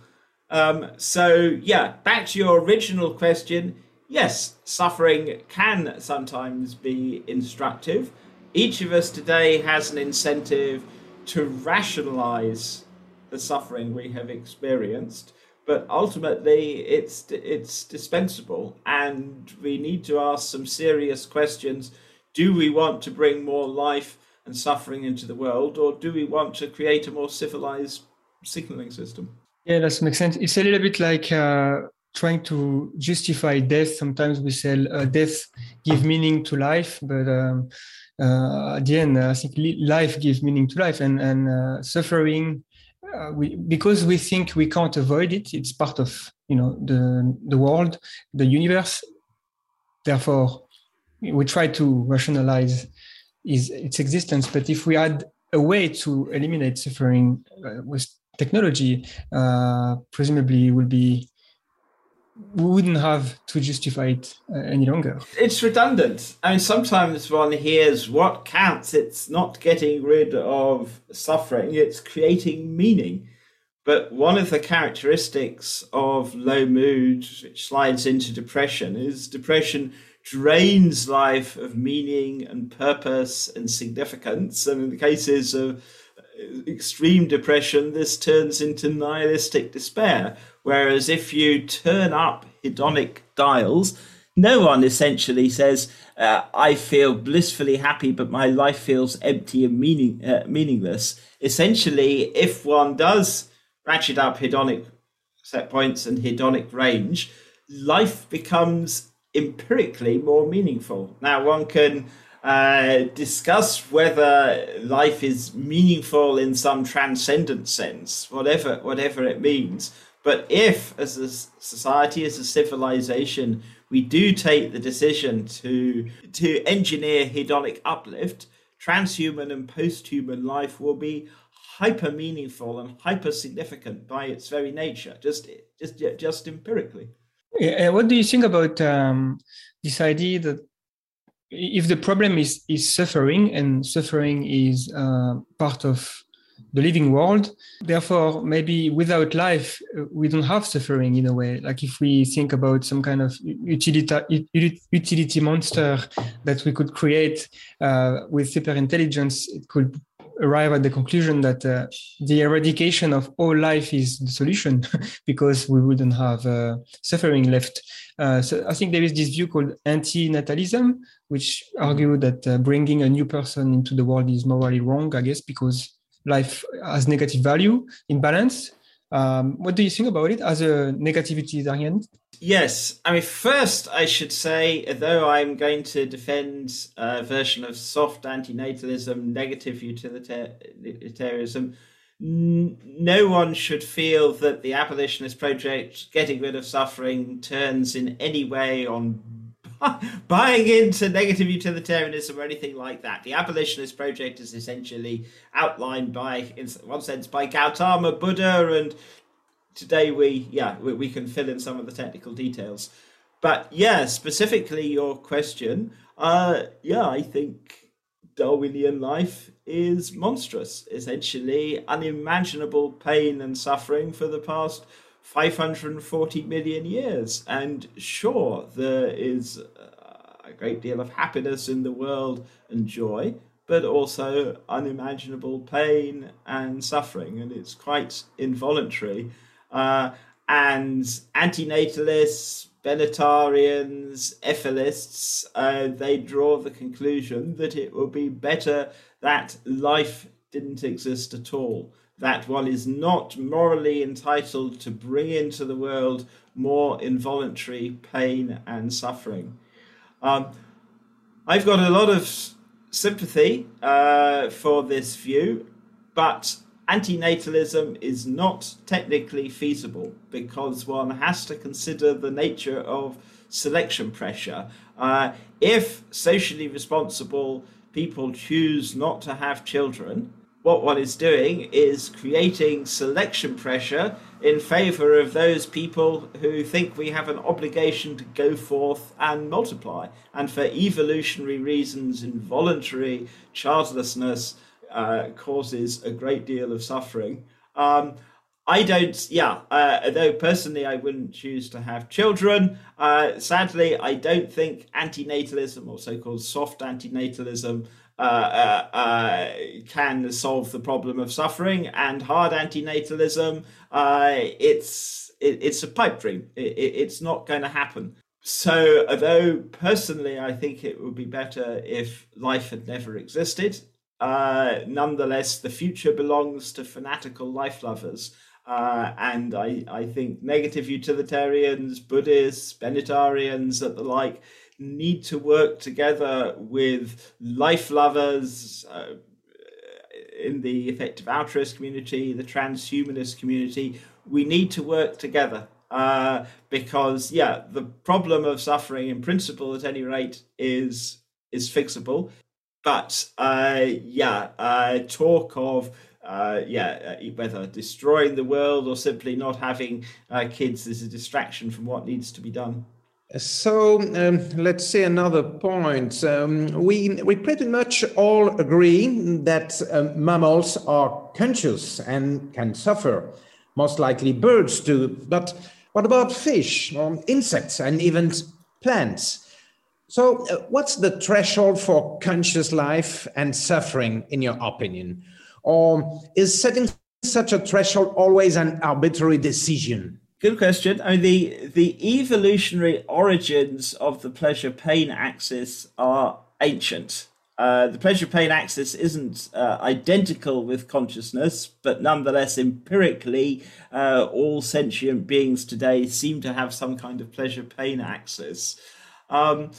Um, so yeah, back to your original question. Yes, suffering can sometimes be instructive. Each of us today has an incentive to rationalize the suffering we have experienced but ultimately it's it's dispensable and we need to ask some serious questions. Do we want to bring more life and suffering into the world or do we want to create a more civilized signaling system? Yeah that makes sense. It's a little bit like uh, trying to justify death sometimes we say uh, death give meaning to life but um, uh, at the end i think life gives meaning to life and and uh, suffering uh, we, because we think we can't avoid it, it's part of you know the the world, the universe. Therefore, we try to rationalize is its existence. But if we had a way to eliminate suffering uh, with technology, uh, presumably it would be we wouldn't have to justify it uh, any longer. It's redundant. I mean, sometimes one hears what counts. It's not getting rid of suffering, it's creating meaning. But one of the characteristics of low mood, which slides into depression, is depression drains life of meaning and purpose and significance. And in the cases of extreme depression, this turns into nihilistic despair. Whereas if you turn up hedonic dials, no one essentially says, uh, I feel blissfully happy, but my life feels empty and meaning, uh, meaningless. Essentially, if one does ratchet up hedonic set points and hedonic range, life becomes empirically more meaningful. Now, one can uh, discuss whether life is meaningful in some transcendent sense, whatever whatever it means. But if, as a society, as a civilization, we do take the decision to to engineer hedonic uplift, transhuman and posthuman life will be hyper meaningful and hyper significant by its very nature, just just just empirically. Yeah, what do you think about um, this idea that if the problem is is suffering and suffering is uh, part of the living world, therefore maybe without life uh, we don't have suffering in a way. Like if we think about some kind of utility utility monster that we could create uh, with super intelligence, it could arrive at the conclusion that uh, the eradication of all life is the solution because we wouldn't have uh, suffering left. Uh, so I think there is this view called anti-natalism, which argue that uh, bringing a new person into the world is morally wrong, I guess, because life has negative value in balance. Um, what do you think about it as a negativitarian? Yes, I mean, first I should say, though I'm going to defend a version of soft antinatalism, negative utilitarianism, no one should feel that the abolitionist project, getting rid of suffering, turns in any way on buying into negative utilitarianism or anything like that. The abolitionist project is essentially outlined by, in one sense, by Gautama Buddha and today we yeah we, we can fill in some of the technical details but yeah specifically your question uh yeah i think darwinian life is monstrous essentially unimaginable pain and suffering for the past 540 million years. And sure there is a great deal of happiness in the world and joy but also unimaginable pain and suffering and it's quite involuntary. Uh, and antinatalists, Benatarians, efilists, uh, they draw the conclusion that it would be better that life didn't exist at all, that one is not morally entitled to bring into the world more involuntary pain and suffering. Um, I've got a lot of sympathy uh, for this view, but antinatalism is not technically feasible because one has to consider the nature of selection pressure. Uh, if socially responsible people choose not to have children, what one is doing is creating selection pressure in favor of those people who think we have an obligation to go forth and multiply. And for evolutionary reasons, involuntary childlessness uh, causes a great deal of suffering. Um, I don't, yeah, uh, though personally I wouldn't choose to have children. Uh, sadly, I don't think antinatalism or so called soft antinatalism can solve the problem of suffering, and hard antinatalism, uh, it's, it, it's a pipe dream. It, it, it's not going to happen. So, although personally I think it would be better if life had never existed, uh, nonetheless, the future belongs to fanatical life lovers. Uh, and I, I think negative utilitarians, Buddhists, Benatarians, and the like need to work together with life lovers uh, in the effective altruist community, the transhumanist community. We need to work together uh, because, yeah, the problem of suffering, in principle, at any rate, is is fixable but uh, yeah, uh, talk of uh, yeah, uh, whether destroying the world or simply not having uh, kids is a distraction from what needs to be done. So um, let's say another point. Um, we we pretty much all agree that um, mammals are conscious and can suffer. Most likely birds do. But what about fish, or insects, and even plants? So, uh, what's the threshold for conscious life and suffering, in your opinion? Or is setting such a threshold always an arbitrary decision? Good question. I mean, the the evolutionary origins of the pleasure pain axis are ancient. Uh, the pleasure pain axis isn't uh, identical with consciousness, but nonetheless, empirically, uh, all sentient beings today seem to have some kind of pleasure pain axis. Um,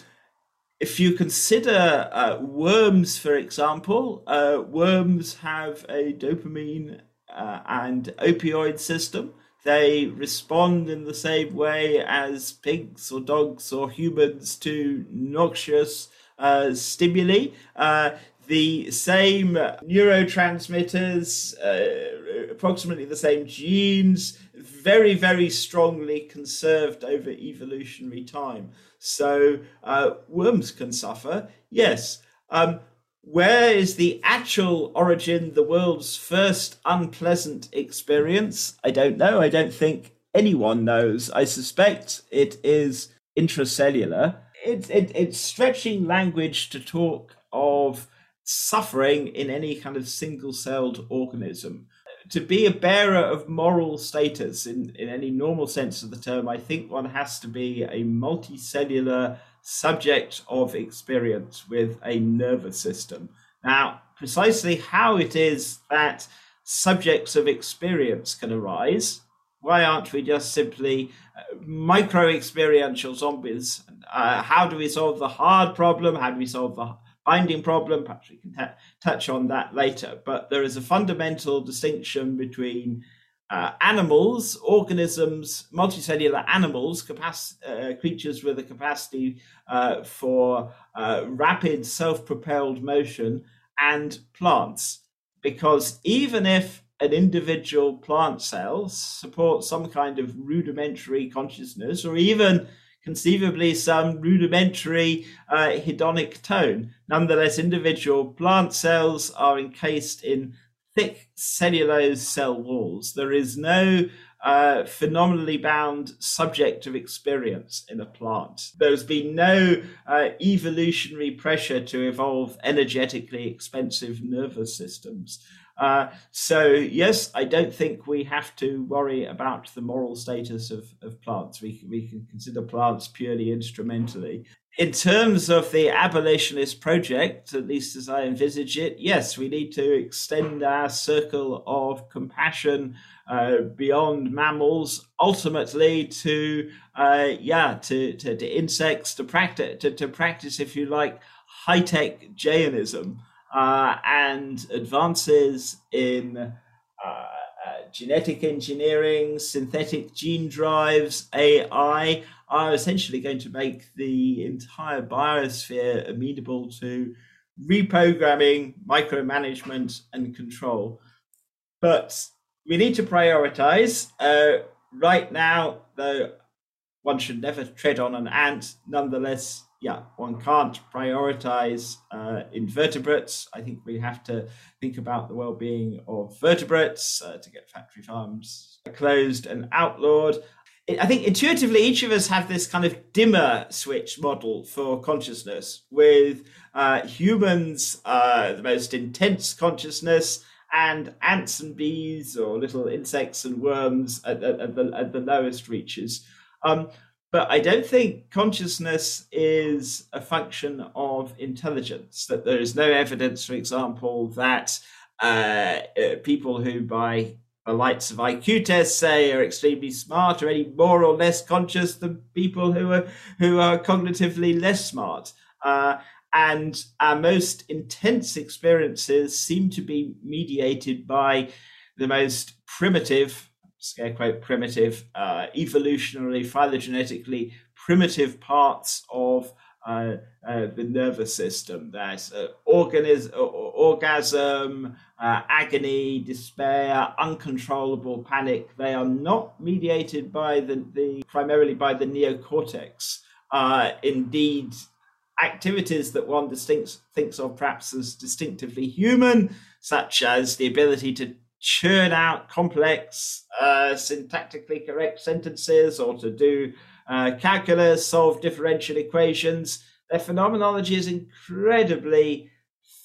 if you consider uh, worms, for example, uh, worms have a dopamine uh, and opioid system. They respond in the same way as pigs or dogs or humans to noxious uh, stimuli. Uh, the same neurotransmitters, uh, approximately the same genes, very, very strongly conserved over evolutionary time. So uh, worms can suffer, yes. Um, where is the actual origin, the world's first unpleasant experience? I don't know. I don't think anyone knows. I suspect it is intracellular. It, it, it's stretching language to talk of suffering in any kind of single celled organism. To be a bearer of moral status in, in any normal sense of the term, I think one has to be a multicellular subject of experience with a nervous system. Now, precisely how it is that subjects of experience can arise, why aren't we just simply uh, micro experiential zombies? Uh, how do we solve the hard problem? How do we solve the binding problem? Perhaps we can t- touch on that later. But there is a fundamental distinction between uh, animals, organisms, multicellular animals, uh, creatures with a capacity uh, for uh, rapid self propelled motion, and plants. Because even if an individual plant cell supports some kind of rudimentary consciousness, or even conceivably some rudimentary uh, hedonic tone, nonetheless, individual plant cells are encased in thick cellulose cell walls. There is no uh, phenomenally bound subject of experience in a plant. There's been no uh, evolutionary pressure to evolve energetically expensive nervous systems. Uh, so, yes, I don't think we have to worry about the moral status of, of plants. We, we can consider plants purely instrumentally in terms of the abolitionist project, at least as I envisage it, yes, we need to extend our circle of compassion uh, beyond mammals, ultimately to uh, yeah, to, to, to, insects, to practice to, to practice, if you like, high tech Jainism uh, and advances in. Uh, uh, genetic engineering, synthetic gene drives, AI, are essentially going to make the entire biosphere amenable to reprogramming, micromanagement, and control. But we need to prioritize. Uh, right now, though, one should never tread on an ant. Nonetheless, yeah, one can't prioritize uh, invertebrates. I think we have to think about the well-being of vertebrates uh, to get factory farms closed and outlawed. I think intuitively each of us have this kind of dimmer switch model for consciousness, with uh, humans uh, the most intense consciousness, and ants and bees or little insects and worms at, at, at the, at the lowest reaches. Um, but I don't think consciousness is a function of intelligence. That there is no evidence, for example, that uh, uh people who by the lights of IQ tests say are extremely smart or any more or less conscious than people who are who are cognitively less smart. Uh, and our most intense experiences seem to be mediated by the most primitive, scare quote primitive, uh, evolutionarily, phylogenetically primitive parts of uh, uh, the nervous system. There's uh, orgasm, uh, agony, despair, uncontrollable panic. They are not mediated by the, the primarily by the neocortex. Uh, indeed, activities that one distinct, thinks of perhaps as distinctively human, such as the ability to churn out complex, uh, syntactically correct sentences or to do uh, calculus, solve differential equations. Their phenomenology is incredibly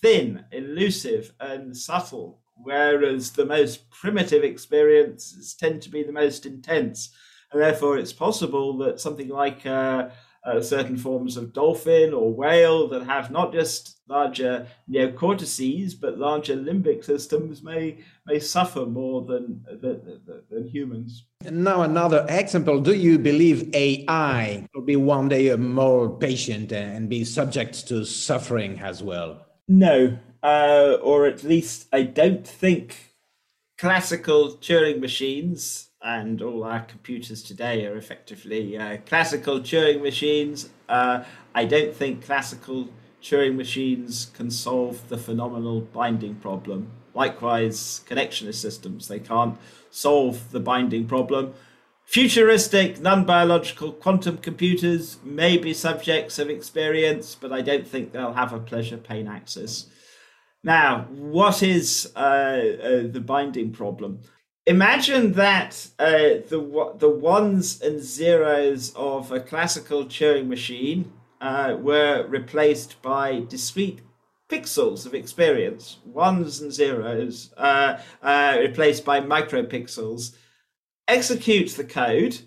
thin, elusive, and subtle, whereas the most primitive experiences tend to be the most intense. And therefore, it's possible that something like uh, uh, certain forms of dolphin or whale that have not just larger neocortices but larger limbic systems may may suffer more than than, than humans. And now another example: Do you believe AI will be one day a more patient and be subject to suffering as well? No, uh, or at least I don't think classical Turing machines and all our computers today are effectively uh, classical Turing machines. Uh, I don't think classical Turing machines can solve the phenomenal binding problem. Likewise, connectionist systems, they can't solve the binding problem. Futuristic, non biological quantum computers may be subjects of experience, but I don't think they'll have a pleasure pain axis. Now, what is uh, uh, the binding problem? Imagine that uh, the the ones and zeros of a classical Turing machine uh, were replaced by discrete pixels of experience, ones and zeros uh, uh replaced by micropixels. Execute the code.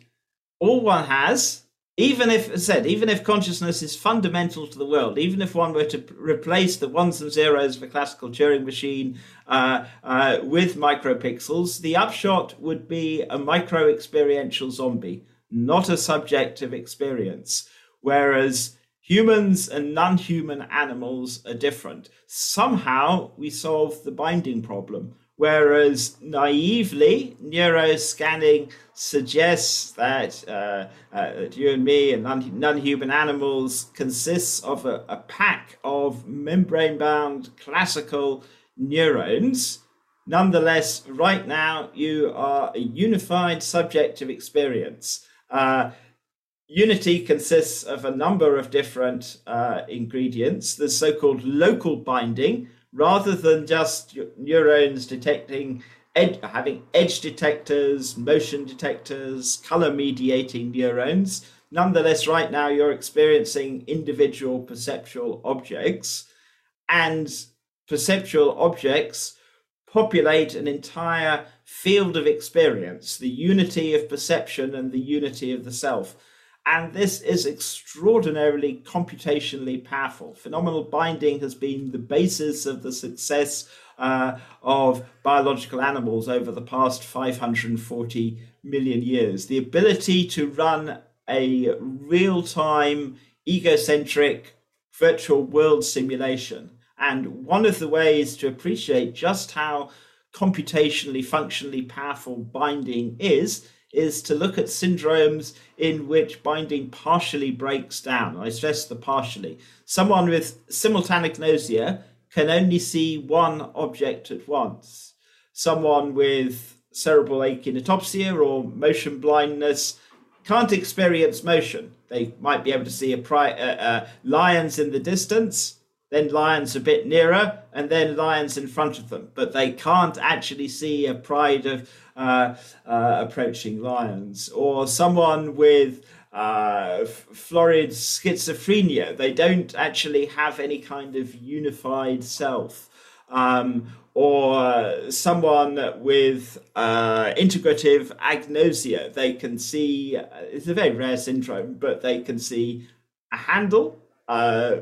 All one has even if said even if consciousness is fundamental to the world even if one were to replace the ones and zeros of a classical turing machine uh, uh, with micropixels the upshot would be a micro experiential zombie not a subjective experience. Whereas humans and non-human animals are different. Somehow we solve the binding problem Whereas naively, neuroscanning suggests that, uh, uh, that you and me and non human animals consists of a, a pack of membrane bound classical neurons. Nonetheless, right now, you are a unified subject of experience. Uh, Unity consists of a number of different uh, ingredients. There's so called local binding, rather than just neurons detecting having edge detectors, motion detectors, color mediating neurons. Nonetheless, right now you're experiencing individual perceptual objects, and perceptual objects populate an entire field of experience, the unity of perception and the unity of the self. And this is extraordinarily computationally powerful. Phenomenal binding has been the basis of the success uh, of biological animals over the past 540 million years. The ability to run a real time, egocentric virtual world simulation. And one of the ways to appreciate just how computationally, functionally powerful binding is is to look at syndromes in which binding partially breaks down. I stress the partially. Someone with simultanagnosia can only see one object at once. Someone with cerebral akinetopsia or motion blindness can't experience motion. They might be able to see a pri- uh, uh, lions in the distance, then lions a bit nearer, and then lions in front of them. But they can't actually see a pride of uh, uh, approaching lions, or someone with uh, florid schizophrenia. They don't actually have any kind of unified self. Um, or someone with uh, integrative agnosia. They can see, uh, it's a very rare syndrome, but they can see a handle, uh,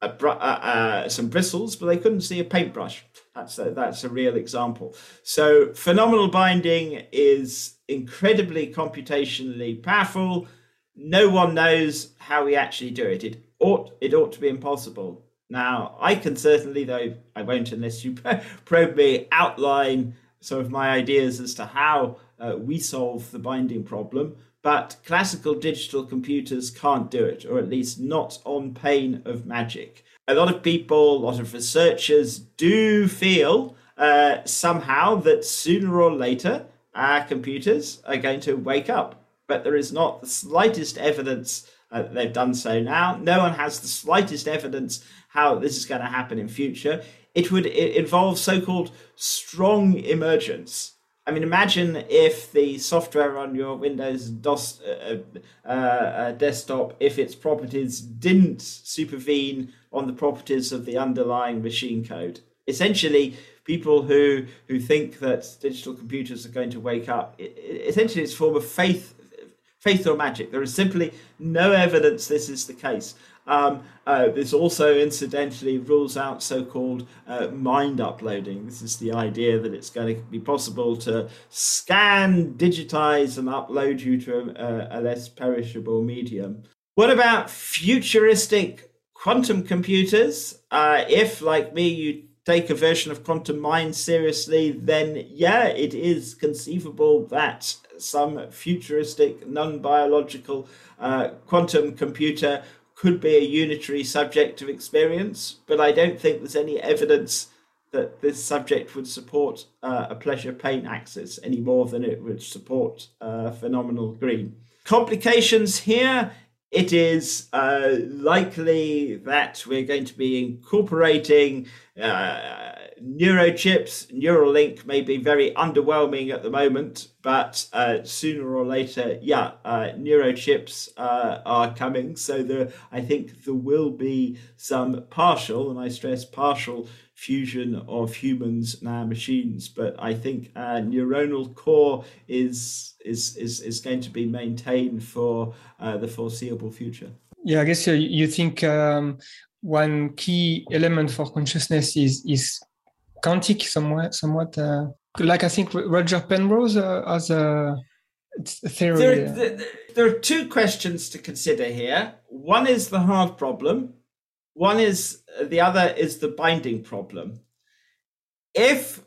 a br- uh, uh, some bristles, but they couldn't see a paintbrush. That's a, that's a real example. So phenomenal binding is incredibly computationally powerful. No one knows how we actually do it. It ought it ought to be impossible. Now I can certainly, though I won't unless you probe me, outline some of my ideas as to how uh, we solve the binding problem. But classical digital computers can't do it, or at least not on pain of magic a lot of people, a lot of researchers do feel uh, somehow that sooner or later our computers are going to wake up. But there is not the slightest evidence uh, that they've done so now. No one has the slightest evidence how this is going to happen in future. It would involve so-called strong emergence. I mean, imagine if the software on your Windows DOS uh, uh, uh, desktop, if its properties didn't supervene on the properties of the underlying machine code. Essentially, people who who think that digital computers are going to wake up, it, it, essentially, it's a form of faith, faith or magic. There is simply no evidence this is the case. Um, uh, this also incidentally rules out so-called uh, mind uploading. This is the idea that it's going to be possible to scan, digitize, and upload you to a, a less perishable medium. What about futuristic quantum computers? Uh, if, like me, you take a version of quantum mind seriously, then yeah, it is conceivable that some futuristic, non biological uh, quantum computer could be a unitary subject of experience, but I don't think there's any evidence that this subject would support uh, a pleasure pain axis any more than it would support uh, phenomenal green. Complications here it is uh, likely that we're going to be incorporating uh, neurochips. Neuralink may be very underwhelming at the moment, but uh, sooner or later, yeah, uh, neurochips uh, are coming. So there, I think there will be some partial, and I stress partial, fusion of humans and machines. But I think our neuronal core is is is, is going to be maintained for uh, the foreseeable future. Yeah, I guess you think um, one key element for consciousness is is quantic, somewhat, somewhat uh, like I think Roger Penrose uh, as a theory. There, there, there are two questions to consider here. One is the hard problem. One is the other is the binding problem. If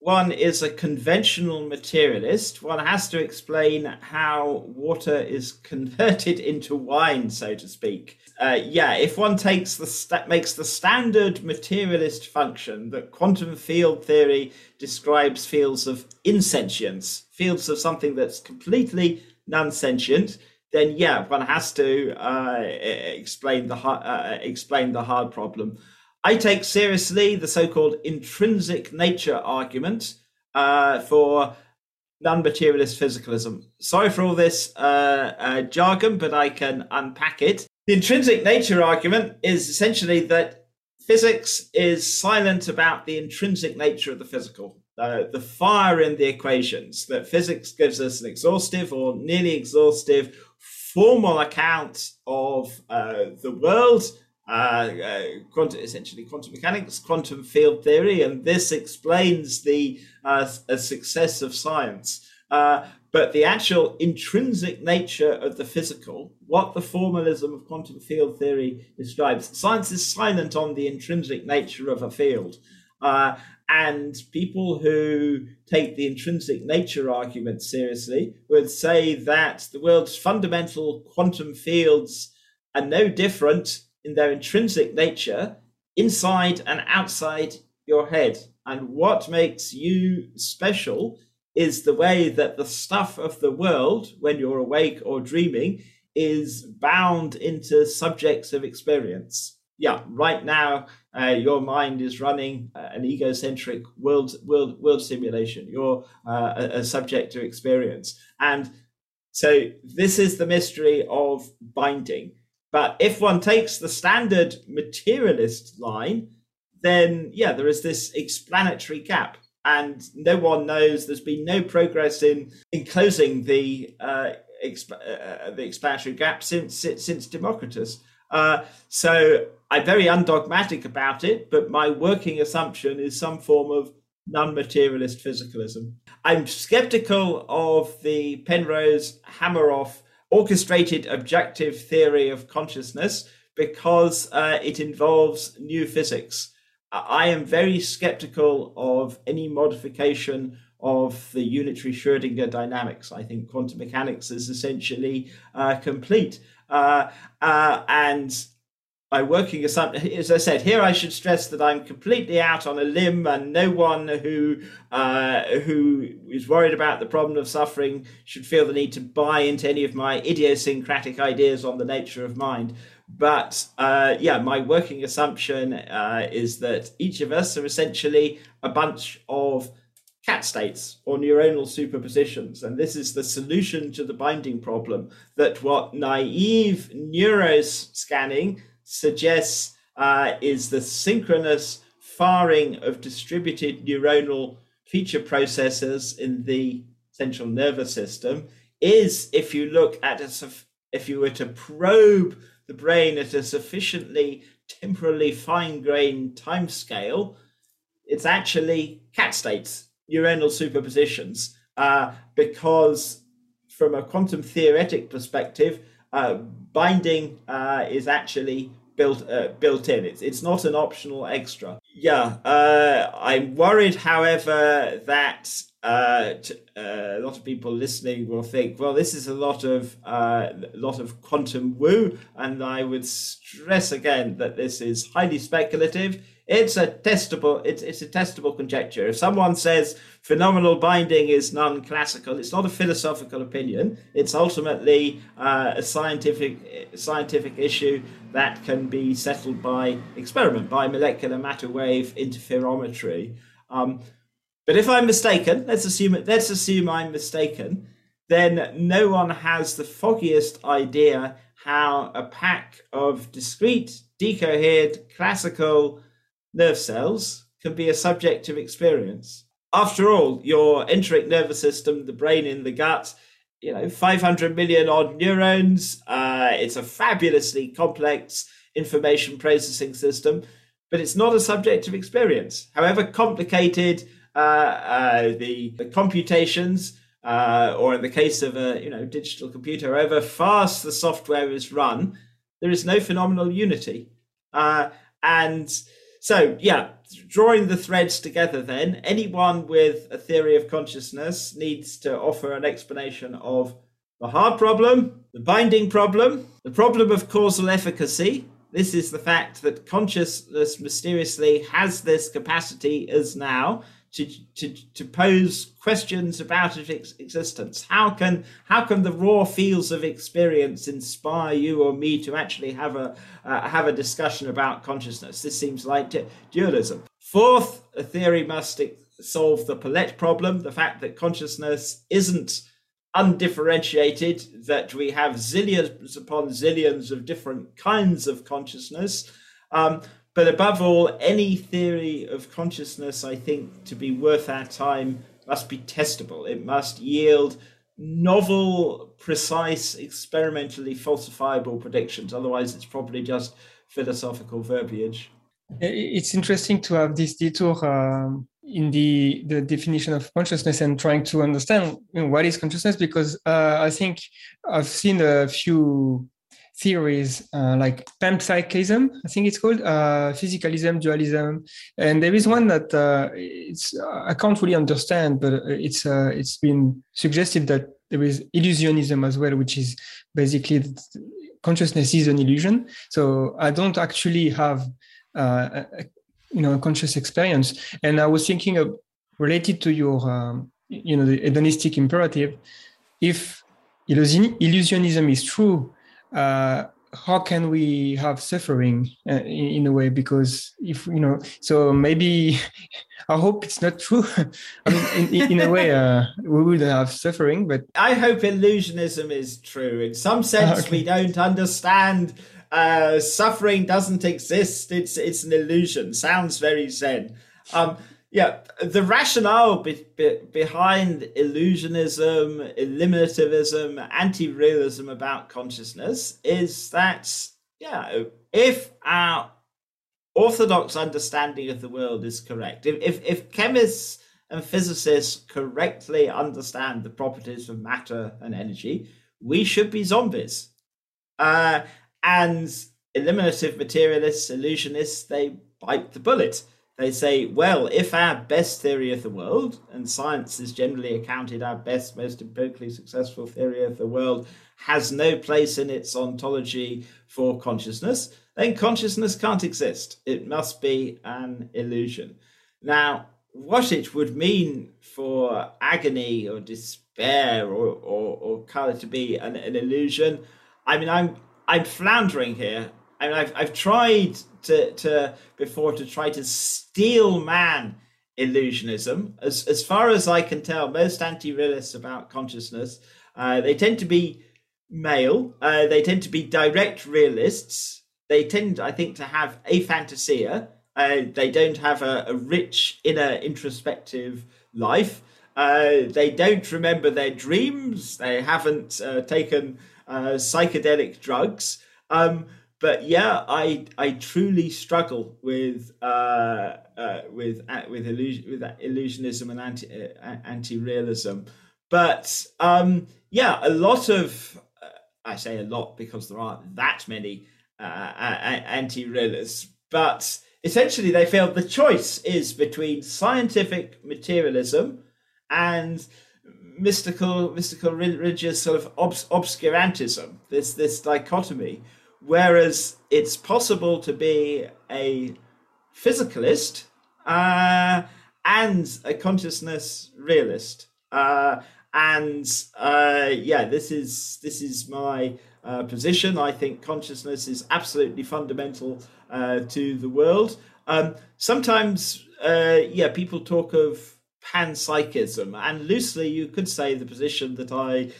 one is a conventional materialist, one has to explain how water is converted into wine, so to speak. Uh, yeah, if one takes the sta- makes the standard materialist function that quantum field theory describes fields of insentience, fields of something that's completely non-sentient, then yeah, one has to uh, explain the uh, explain the hard problem. I take seriously the so-called intrinsic nature argument uh, for non-materialist physicalism. Sorry for all this uh, jargon, but I can unpack it. The intrinsic nature argument is essentially that physics is silent about the intrinsic nature of the physical, uh, the fire in the equations, that physics gives us an exhaustive or nearly exhaustive formal account of uh, the world, uh, uh, quantum, essentially quantum mechanics, quantum field theory, and this explains the uh, success of science. Uh, but the actual intrinsic nature of the physical, what the formalism of quantum field theory describes, science is silent on the intrinsic nature of a field. Uh, and people who take the intrinsic nature argument seriously would say that the world's fundamental quantum fields are no different in their intrinsic nature inside and outside your head. And what makes you special is the way that the stuff of the world, when you're awake or dreaming, is bound into subjects of experience. Yeah, right now uh, your mind is running uh, an egocentric world world world simulation. You're uh, a, a subject to experience, and so this is the mystery of binding. But if one takes the standard materialist line, then yeah, there is this explanatory gap and no one knows. There's been no progress in in closing the uh, exp- uh, the explanatory gap since since Democritus. Uh, so I'm very undogmatic about it, but my working assumption is some form of non-materialist physicalism. I'm skeptical of the Penrose Hameroff orchestrated objective theory of consciousness because uh, it involves new physics. I am very skeptical of any modification of the unitary Schrodinger dynamics. I think quantum mechanics is essentially uh, complete. Uh, uh, and my working assumption, as I said, here I should stress that I'm completely out on a limb, and no one who uh, who is worried about the problem of suffering should feel the need to buy into any of my idiosyncratic ideas on the nature of mind. but uh, yeah, my working assumption uh, is that each of us are essentially a bunch of cat states or neuronal superpositions. And this is the solution to the binding problem that what naive neuroscanning suggests uh, is the synchronous firing of distributed neuronal feature processors in the central nervous system is if you look at a if you were to probe the brain at a sufficiently temporally fine-grained time scale, it's actually cat states, neuronal superpositions, uh, because from a quantum theoretic perspective, uh, binding uh, is actually built uh, built in. It's it's not an optional extra. Yeah, uh, I'm worried, however, that uh, t- uh, a lot of people listening will think, well, this is a lot of uh, lot of quantum woo, and I would stress again that this is highly speculative. It's a testable. It's it's a testable conjecture. If someone says phenomenal binding is non-classical, it's not a philosophical opinion. It's ultimately uh, a scientific scientific issue that can be settled by experiment, by molecular matter wave interferometry. Um, but if I'm mistaken, let's assume let's assume I'm mistaken, then no one has the foggiest idea how a pack of discrete, decohered, classical nerve cells can be a subjective experience. After all, your enteric nervous system, the brain in the gut, you know, 500 million odd neurons. Uh, it's a fabulously complex information processing system, but it's not a subjective experience. However complicated uh, uh, the, the computations, uh, or in the case of a you know digital computer, however fast the software is run, there is no phenomenal unity. and so, yeah, drawing the threads together, then anyone with a theory of consciousness needs to offer an explanation of the hard problem, the binding problem, the problem of causal efficacy. This is the fact that consciousness mysteriously has this capacity as now to, to, to pose questions about its existence. How can how can the raw feels of experience inspire you or me to actually have a uh, have a discussion about consciousness? This seems like dualism. Fourth, a theory must solve the palette problem, the fact that consciousness isn't undifferentiated, that we have zillions upon zillions of different kinds of consciousness. Um, but above all, any theory of consciousness, I think, to be worth our time, must be testable. It must yield novel, precise, experimentally falsifiable predictions. Otherwise, it's probably just philosophical verbiage. It's interesting to have this detour um, in the, the definition of consciousness and trying to understand you know, what is consciousness because uh, I think I've seen a few theories uh, like panpsychism, I think it's called, uh, physicalism, dualism, and there is one that uh, it's I can't really understand, but it's uh, it's been suggested that there is illusionism as well, which is basically consciousness is an illusion. So I don't actually have uh, a, you know a conscious experience, and I was thinking of related to your um, you know the hedonistic imperative, if illusionism is true uh, how can we have suffering uh, in, in, a way? Because if you know so maybe i hope it's not true. I mean in, in a way uh, we would have suffering but i hope illusionism is true. In some sense okay. we don't understand uh, suffering doesn't exist. It's it's an illusion. Sounds very zen. Um, yeah, the rationale be, be, behind illusionism, eliminativism, anti-realism about consciousness is that yeah, if our orthodox understanding of the world is correct, if if, if chemists and physicists correctly understand the properties of matter and energy, we should be zombies. Uh, and eliminative materialists, illusionists, they bite the bullet they say, well, if our best theory of the world, and science is generally accounted our best, most empirically successful theory of the world, has no place in its ontology for consciousness, then consciousness can't exist. It must be an illusion. Now, what it would mean for agony or despair or, or, or it to be an, an illusion, I mean, I'm I'm floundering here I mean, I've, I've tried to, to before to try to steel man illusionism. As, as far as I can tell, most anti realists about consciousness, uh, they tend to be male, uh, they tend to be direct realists. They tend, I think, to have aphantasia. Uh, they don't have a, a rich inner introspective life. Uh, they don't remember their dreams. They haven't uh, taken uh, psychedelic drugs. Um, but yeah, I I truly struggle with uh, uh, with uh, with illusion with illusionism and anti anti realism. But um, yeah, a lot of I say a lot because there aren't that many anti realists, but essentially they feel the choice is between scientific materialism and mystical mystical religious sort of obs- obscurantism this this dichotomy whereas it's possible to be a physicalist uh, and a consciousness realist uh, and uh, yeah this is this is my uh, position i think consciousness is absolutely fundamental uh, to the world um, sometimes uh, yeah people talk of panpsychism. And loosely, you could say the position that I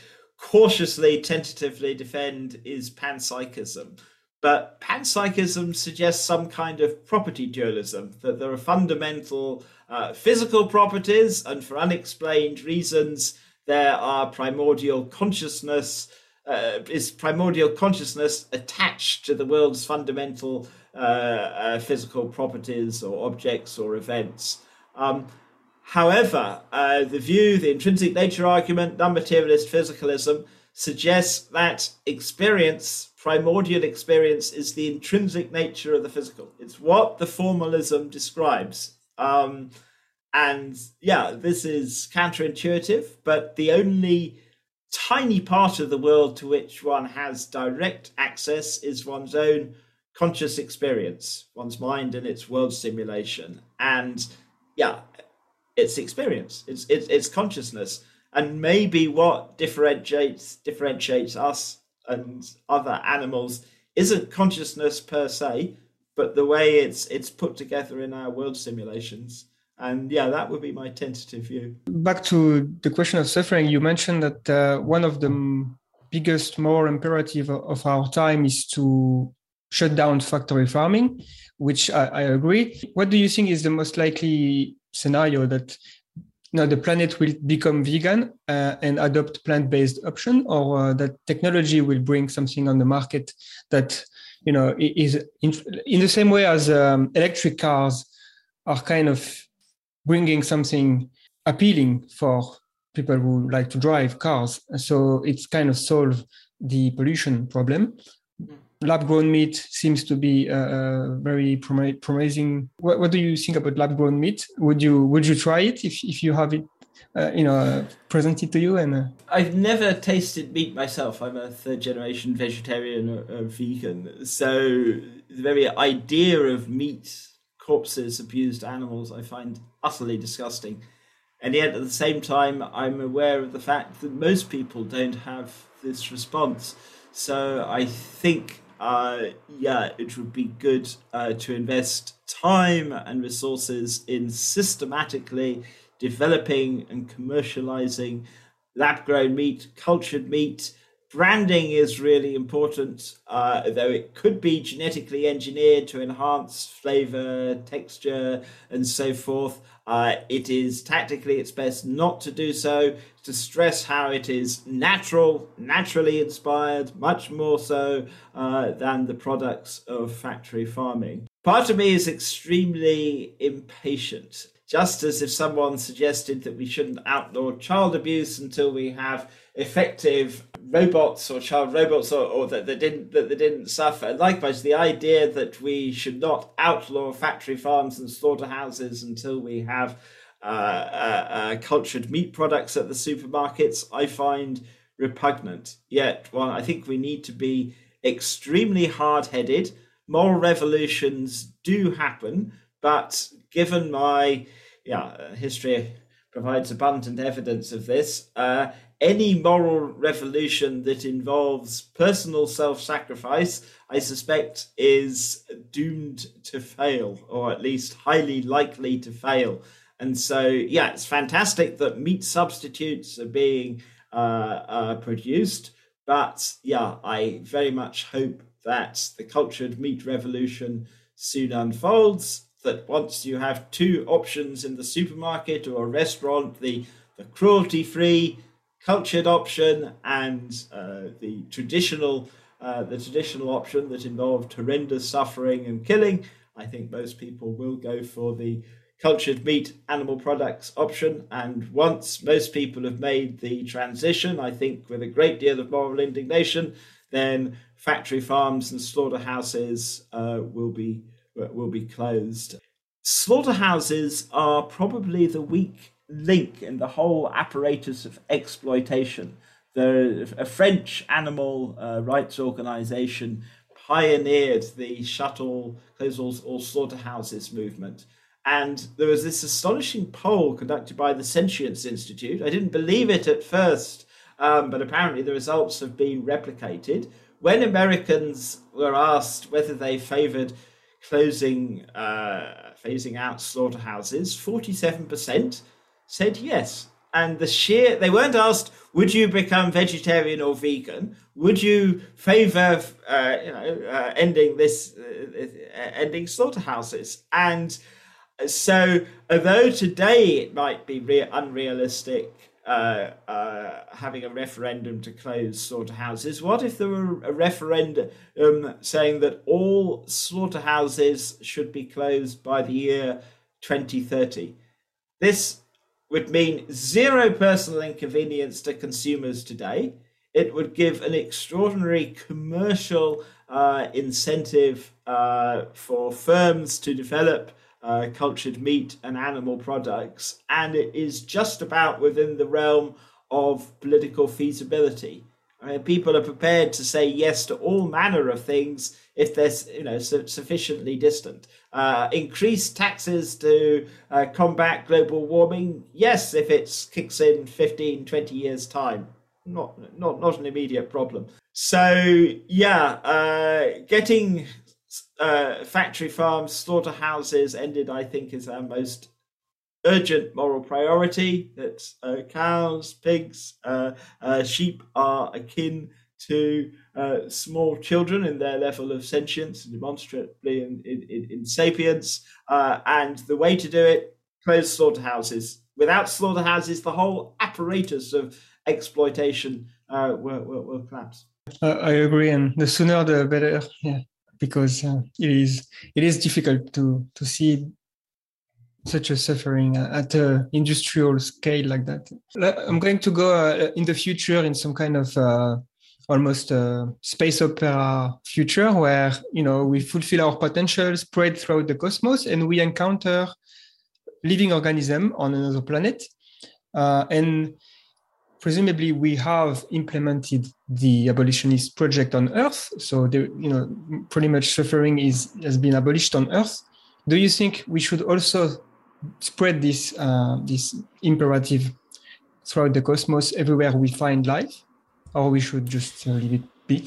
cautiously, tentatively defend is panpsychism. But panpsychism suggests some kind of property dualism, that there are fundamental uh, physical properties, and for unexplained reasons, there are primordial consciousness. Uh, is primordial consciousness attached to the world's fundamental uh, uh physical properties or objects or events? Um, However, uh, the view, the intrinsic nature argument, non materialist physicalism, suggests that experience, primordial experience, is the intrinsic nature of the physical. It's what the formalism describes. Um, and yeah, this is counterintuitive, but the only tiny part of the world to which one has direct access is one's own conscious experience, one's mind and its world simulation. And yeah, it's experience, it's it's, it's consciousness, and maybe what differentiates differentiates us and other animals isn't consciousness per se, but the way it's it's put together in our world simulations. And yeah, that would be my tentative view. Back to the question of suffering, you mentioned that uh, one of the biggest more imperative of our time is to shut down factory farming, which I, I, agree. What do you think is the most likely scenario that you the planet will become vegan uh, and adopt plant-based option, or uh, that technology will bring something on the market that you know is in, in the same way as um, electric cars are kind of bringing something appealing for people who like to drive cars. So it's kind of solve the pollution problem lab grown meat seems to be uh, uh very prom- promising. What, what, do you think about lab grown meat? Would you would you try it if, if you have it, uh, you know, uh, presented to you? And uh? I've never tasted meat myself. I'm a third generation vegetarian or, or vegan, so the very idea of meat, corpses, abused animals, I find utterly disgusting. And yet, at the same time, I'm aware of the fact that most people don't have this response. So I think uh, yeah, it would be good uh, to invest time and resources in systematically developing and commercializing lab grown meat, cultured meat. Branding is really important, uh, though it could be genetically engineered to enhance flavor, texture, and so forth. Uh, it is tactically it's best not to do so, to stress how it is natural, naturally inspired, much more so uh, than the products of factory farming. Part of me is extremely impatient, just as if someone suggested that we shouldn't outlaw child abuse until we have effective robots or child robots or, or that they didn't that they didn't suffer. And likewise, the idea that we should not outlaw factory farms and slaughterhouses until we have uh, uh, uh, cultured meat products at the supermarkets, I find repugnant. Yet, well, I think we need to be extremely hard headed. Moral revolutions do happen, but given my yeah history provides abundant evidence of this. Uh, any moral revolution that involves personal self sacrifice, I suspect, is doomed to fail, or at least highly likely to fail. And so, yeah, it's fantastic that meat substitutes are being uh, uh, produced. But yeah, I very much hope that the cultured meat revolution soon unfolds. That once you have two options in the supermarket or a restaurant, the, the cruelty free cultured option and uh, the traditional uh, the traditional option that involved horrendous suffering and killing, I think most people will go for the cultured meat animal products option. And once most people have made the transition, I think with a great deal of moral indignation, then factory farms and slaughterhouses uh, will be will be closed. Slaughterhouses are probably the weak link in the whole apparatus of exploitation. The, a French animal uh, rights organization pioneered the shuttle close all, all slaughterhouses movement. And there was this astonishing poll conducted by the Sentience Institute. I didn't believe it at first, um, but apparently the results have been replicated. When Americans were asked whether they favored closing, uh, phasing out slaughterhouses, 47% said yes. And the sheer, they weren't asked, would you become vegetarian or vegan? Would you favor, uh, you know, uh, ending this, uh, uh, ending slaughterhouses? And so, although today it might be re- unrealistic uh, uh, having a referendum to close slaughterhouses. What if there were a referendum um, saying that all slaughterhouses should be closed by the year 2030? This would mean zero personal inconvenience to consumers today. It would give an extraordinary commercial uh, incentive uh, for firms to develop uh, cultured meat and animal products, and it is just about within the realm of political feasibility. I mean, people are prepared to say yes to all manner of things if they're you know su- sufficiently distant. Uh, increase taxes to uh, combat global warming, yes, if it kicks in 15, 20 years time. Not, not, not an immediate problem. So yeah, uh, getting uh, factory farms, slaughterhouses ended, I think, is our most urgent moral priority. That uh, cows, pigs, uh, uh, sheep are akin to uh, small children in their level of sentience, and demonstrably in, in, in sapience. Uh, and the way to do it, close slaughterhouses. Without slaughterhouses, the whole apparatus of exploitation will, will, will collapse. I agree, and the sooner the better. Yeah because uh, it is it is difficult to to see such a suffering at an industrial scale like that. I'm going to go uh, in the future in some kind of uh, almost a space opera future where you know we fulfill our potential, spread throughout the cosmos, and we encounter living organism on another planet, uh, and presumably we have implemented the abolitionist project on earth. So the, you know pretty much suffering is has been abolished on earth. Do you think we should also spread this uh, this imperative throughout the cosmos everywhere we find life or we should just uh, leave it be?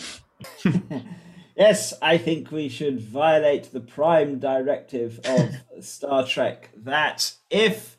Yes i think we should violate the prime directive of star trek that if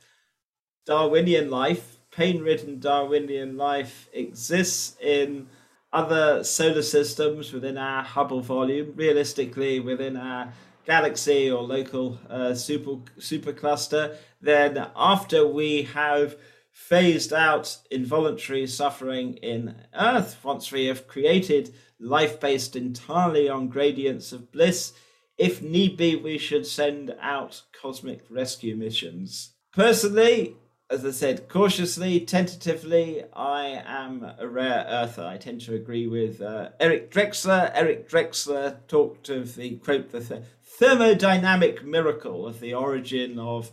darwinian life pain ridden Darwinian life exists in other solar systems within our Hubble volume, realistically within our galaxy or local uh, super supercluster, then after we have phased out involuntary suffering in Earth, once we have created life based entirely on gradients of bliss, if need be, we should send out cosmic rescue missions. Personally, as I said, cautiously, tentatively, I am a rare earther. I tend to agree with uh, Eric Drexler. Eric Drexler talked of the quote, the th- thermodynamic miracle of the origin of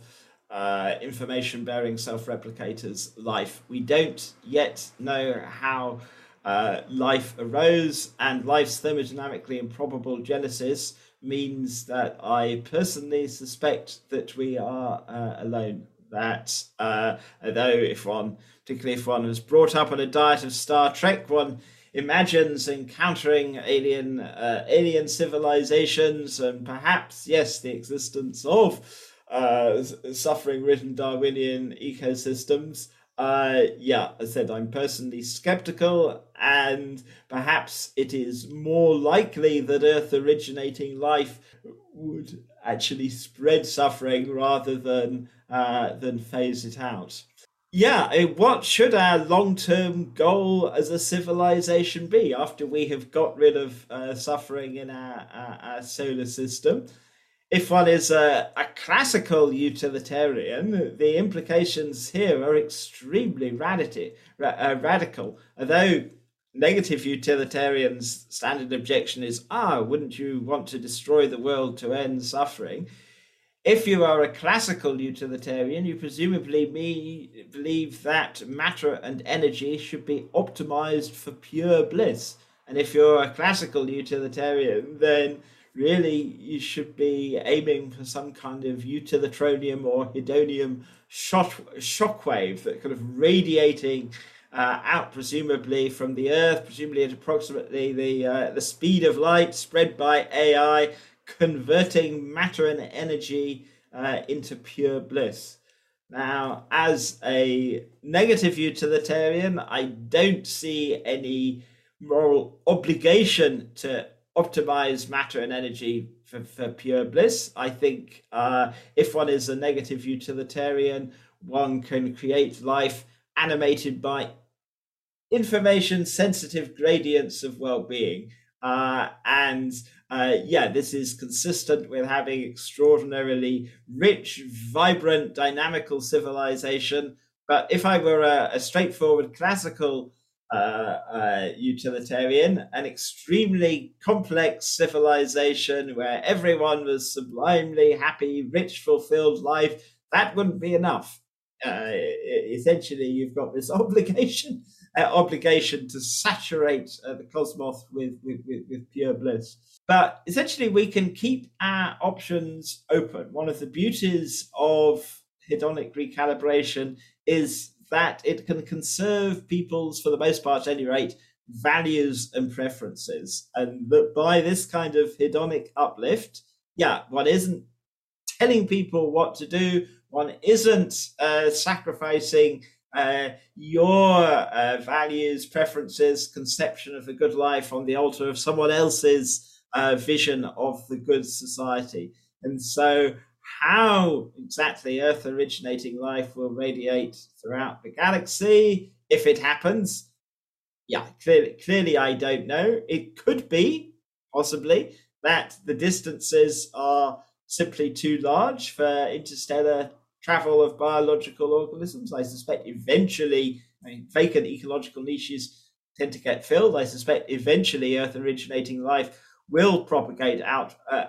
uh, information bearing self replicators' life. We don't yet know how uh, life arose, and life's thermodynamically improbable genesis means that I personally suspect that we are uh, alone that uh, although if one, particularly if one was brought up on a diet of Star Trek, one imagines encountering alien uh, alien civilizations and perhaps yes the existence of uh, suffering ridden Darwinian ecosystems. Uh, yeah, I said I'm personally skeptical, and perhaps it is more likely that Earth originating life would actually spread suffering rather than uh, than phase it out. Yeah, what should our long term goal as a civilization be after we have got rid of uh, suffering in our, our, our, solar system? If one is a, a classical utilitarian, the implications here are extremely radical. Uh, radical. Although negative utilitarians' standard objection is, ah, wouldn't you want to destroy the world to end suffering? If you are a classical utilitarian, you presumably me believe that matter and energy should be optimized for pure bliss. And if you're a classical utilitarian, then really you should be aiming for some kind of utilitronium or hedonium shock shockwave that kind of radiating uh, out, presumably from the Earth, presumably at approximately the uh, the speed of light, spread by AI, converting matter and energy uh, into pure bliss. Now, as a negative utilitarian, I don't see any moral obligation to optimize matter and energy for, for pure bliss. I think uh, if one is a negative utilitarian, one can create life animated by information sensitive gradients of well being. Uh, and uh, yeah, this is consistent with having extraordinarily rich, vibrant, dynamical civilization. But if I were a, a straightforward classical uh, uh, utilitarian, an extremely complex civilization where everyone was sublimely happy, rich, fulfilled life, that wouldn't be enough. Uh, essentially, you've got this obligation uh, obligation to saturate uh, the cosmos with, with, with, with pure bliss. But essentially, we can keep our options open. One of the beauties of hedonic recalibration is that it can conserve people's, for the most part, at any rate, values and preferences. And that by this kind of hedonic uplift, yeah, one isn't telling people what to do, one isn't uh, sacrificing uh, your uh, values, preferences, conception of the good life on the altar of someone else's uh, vision of the good society. And so, how exactly Earth originating life will radiate throughout the galaxy, if it happens, yeah, clearly, clearly, I don't know. It could be possibly that the distances are simply too large for interstellar travel of biological organisms. I suspect eventually, I mean, vacant ecological niches tend to get filled. I suspect eventually Earth originating life will propagate out uh,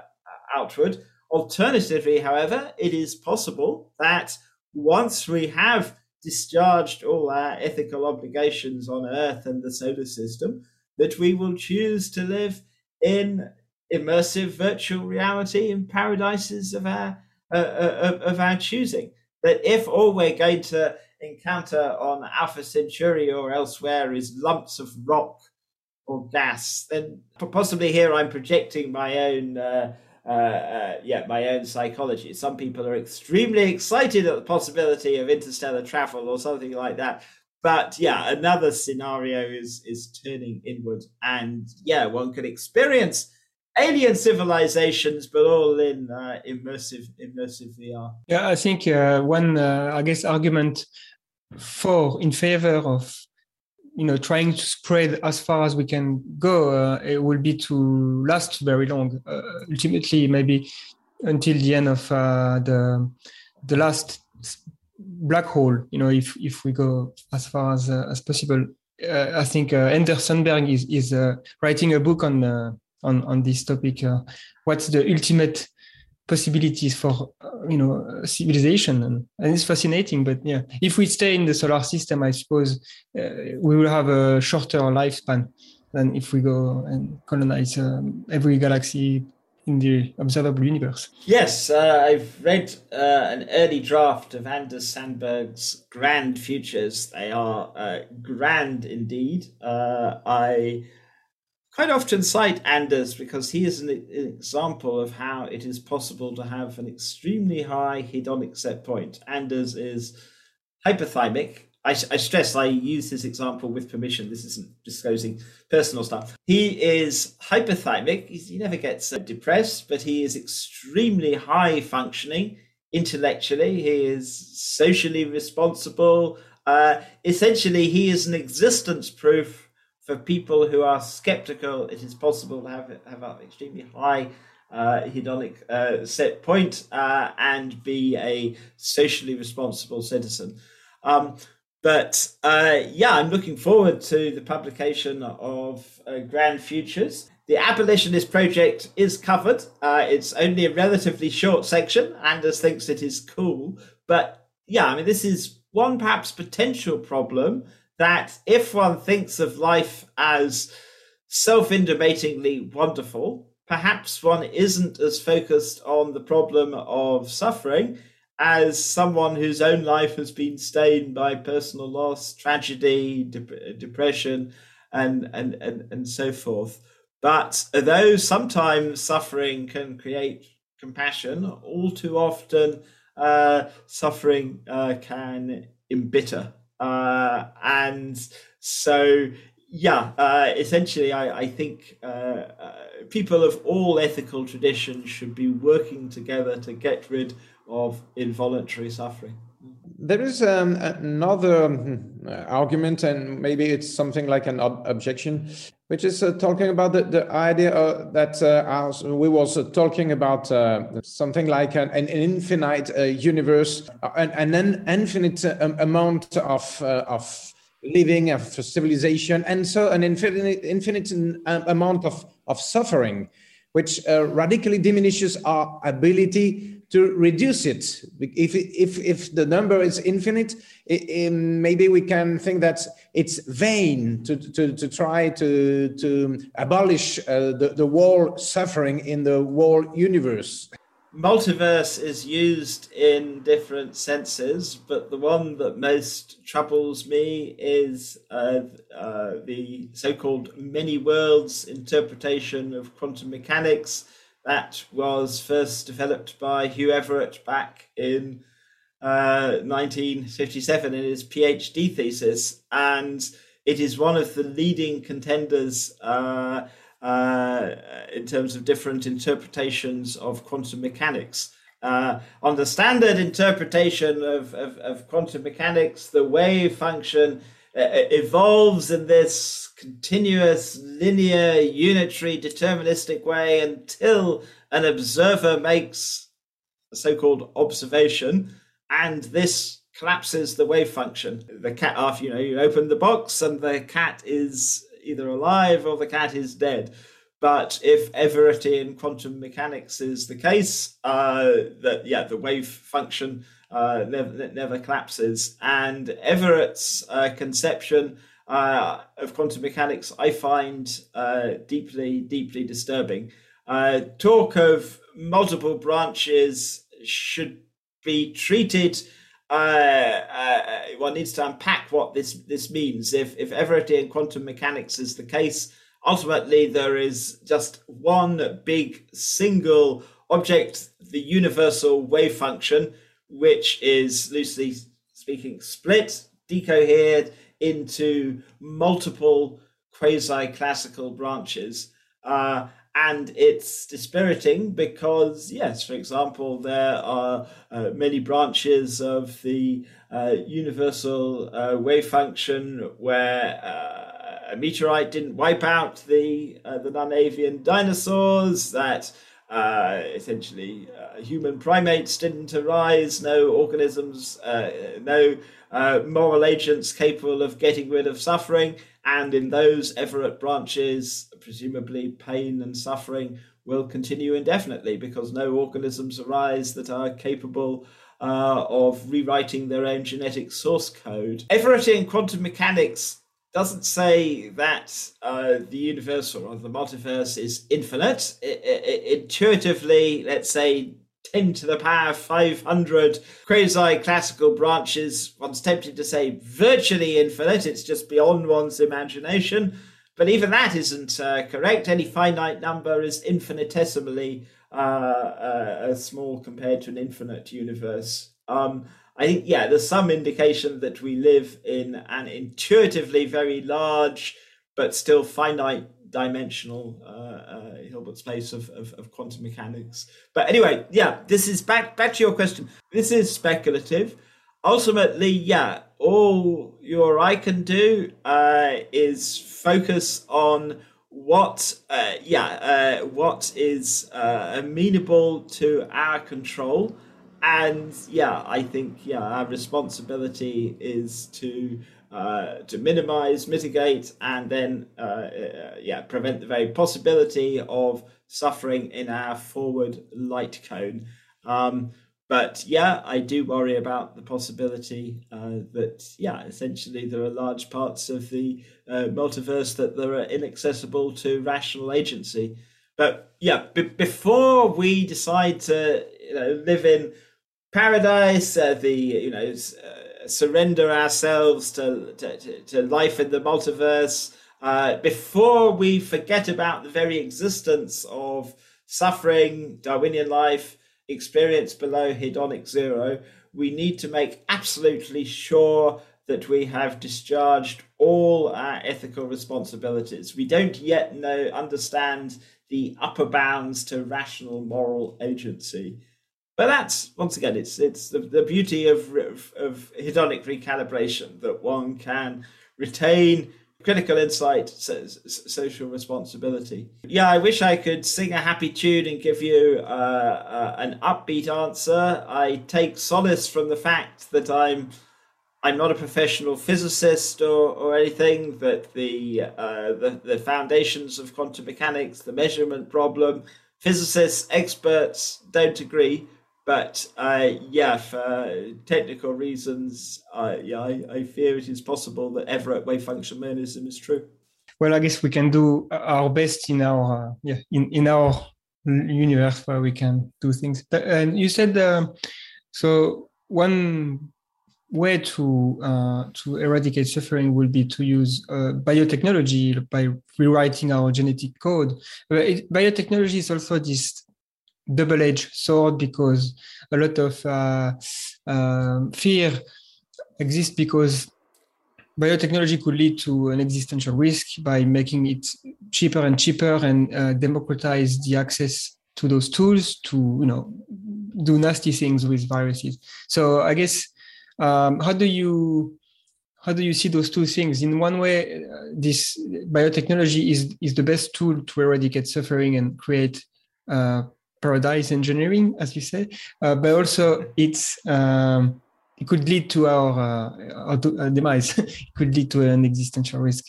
outward. Alternatively, however, it is possible that once we have discharged all our ethical obligations on Earth and the solar system, that we will choose to live in immersive virtual reality in paradises of our of, of our choosing. That if all we're going to encounter on Alpha Centauri or elsewhere is lumps of rock or gas, then possibly here I'm projecting my own. Uh, uh, uh, yeah, my own psychology. Some people are extremely excited at the possibility of interstellar travel or something like that. But yeah, another scenario is is turning inward, and yeah, one can experience alien civilizations, but all in uh, immersive immersive VR. Yeah, I think uh, one uh, I guess argument for in favor of you know trying to spread as far as we can go uh, it will be to last very long uh, ultimately maybe until the end of uh, the the last black hole you know if if we go as far as as possible i think Anders Sandberg is is writing a book on on on this topic. Uh, what's the ultimate possibilities for uh, you know civilization and, and, it's fascinating but yeah if we stay in the solar system i suppose uh, we will have a shorter lifespan than if we go and colonize um, every galaxy in the observable universe. Yes, uh, I've read uh, an early draft of Anders Sandberg's Grand Futures. They are uh, grand indeed. Uh, I quite often cite Anders because he is an, an, example of how it is possible to have an extremely high hedonic set point. Anders is hyperthymic. I, I, stress I use this example with permission. This isn't disclosing personal stuff. He is hyperthymic. He's, he never gets uh, depressed, but he is extremely high functioning intellectually. He is socially responsible. Uh, essentially, he is an existence proof for people who are skeptical, it is possible to have have an extremely high uh, hedonic uh, set point uh, and be a socially responsible citizen. Um, but uh, yeah, I'm looking forward to the publication of uh, Grand Futures. The abolitionist project is covered. Uh, it's only a relatively short section. Anders thinks it is cool. But yeah, I mean, this is one perhaps potential problem that if one thinks of life as self intimatingly wonderful, perhaps one isn't as focused on the problem of suffering as someone whose own life has been stained by personal loss, tragedy, de- depression, and, and, and, and so forth. But though sometimes suffering can create compassion, all too often uh, suffering uh, can embitter uh, and so, yeah, uh, essentially, I, I think uh, uh, people of all ethical traditions should be working together to get rid of involuntary suffering. There is um, another hmm, argument, and maybe it's something like an ob- objection, which is uh, talking about the, the idea uh, that uh, we was uh, talking about uh, something like an, an infinite uh, universe, an, an infinite amount of of living, of civilization, and so an infinite infinite amount of of suffering, which radically diminishes our ability to reduce it. If, if, if the number is infinite, it, it, maybe we can think that it's vain to, to, to try to, to abolish uh, the, the whole suffering in the whole universe. Multiverse is used in different senses, but the one that most troubles me is uh, uh, the so called many worlds interpretation of quantum mechanics that was first developed by Hugh Everett back in uh, 1957 in his PhD thesis, and it is one of the leading contenders uh, uh, in terms of different interpretations of quantum mechanics. Uh, on the standard interpretation of, of, of, quantum mechanics, the wave function uh, evolves in this continuous, linear, unitary, deterministic way until an observer makes a so called observation, and this collapses the wave function. The cat, after you know, you open the box and the cat is either alive or the cat is dead. But if Everettian quantum mechanics is the case, uh, that yeah, the wave function uh, never, never collapses. And Everett's uh, conception uh, of quantum mechanics I find uh, deeply, deeply disturbing. Uh, talk of multiple branches should be treated. one needs to unpack what this this means. If if Everettian quantum mechanics is the case, ultimately there is just one big single object, the universal wave function, which is loosely speaking split, decohered into multiple quasi classical branches. Uh, and it's dispiriting because, yes, for example, there are uh, many branches of the uh, universal uh, wave function where uh, a meteorite didn't wipe out the uh, the non-avian dinosaurs. That essentially human primates didn't arise, no organisms, no uh, moral agents capable of getting rid of suffering, and in those Everett branches, presumably pain and suffering will continue indefinitely because no organisms arise that are capable uh, of rewriting their own genetic source code. Everettian quantum mechanics doesn't say that uh, the universe or the multiverse is infinite. It, it, intuitively, let's say 10 to the power 500 quasi classical branches, one's tempted to say virtually infinite. It's just beyond one's imagination. But even that isn't uh, correct. Any finite number is infinitesimally uh, uh, small compared to an infinite universe. Um, I think, yeah, there's some indication that we live in an intuitively very large but still finite dimensional uh, uh, Hilbert space of, of, of, quantum mechanics. But anyway, yeah, this is back back to your question. This is speculative. Ultimately, yeah, all you or I can do uh, is focus on what, uh, yeah, what is amenable to our control and yeah, I think yeah, our responsibility is to uh, to minimize, mitigate, and then uh, uh, yeah, prevent the very possibility of suffering in our forward light cone. Um, but yeah, I do worry about the possibility uh, that yeah, essentially there are large parts of the uh, multiverse that there are inaccessible to rational agency. But yeah, b- before we decide to you know live in paradise, uh, the you know uh, surrender ourselves to, to, to life in the multiverse. Uh, before we forget about the very existence of suffering, Darwinian life, experience below hedonic zero, we need to make absolutely sure that we have discharged all our ethical responsibilities. We don't yet know understand the upper bounds to rational moral agency. But that's once again, it's it's the, the beauty of, of, of hedonic recalibration that one can retain critical insight, so, social responsibility. Yeah, I wish I could sing a happy tune and give you uh, uh, an upbeat answer. I take solace from the fact that I'm I'm not a professional physicist or, or anything. That the, uh, the the foundations of quantum mechanics, the measurement problem, physicists, experts don't agree. But uh, yeah, for technical reasons, uh, yeah, I, I, fear it is possible that Everett wave function monism is true. Well, I guess we can do our best in our uh, yeah in, in our universe where we can do things. And you said uh, so one way to uh, to eradicate suffering will be to use uh, biotechnology by rewriting our genetic code. It, biotechnology is also this double-edged sword because a lot of uh, uh, fear exists because biotechnology could lead to an existential risk by making it cheaper and cheaper and uh, democratize the access to those tools to you know do nasty things with viruses. So i guess um, how do you how do you see those two things? In one way uh, this biotechnology is is the best tool to eradicate suffering and create uh, paradise engineering, as you say, uh, but also it's um, it could lead to our, uh, our, our demise. it could lead to an existential risk.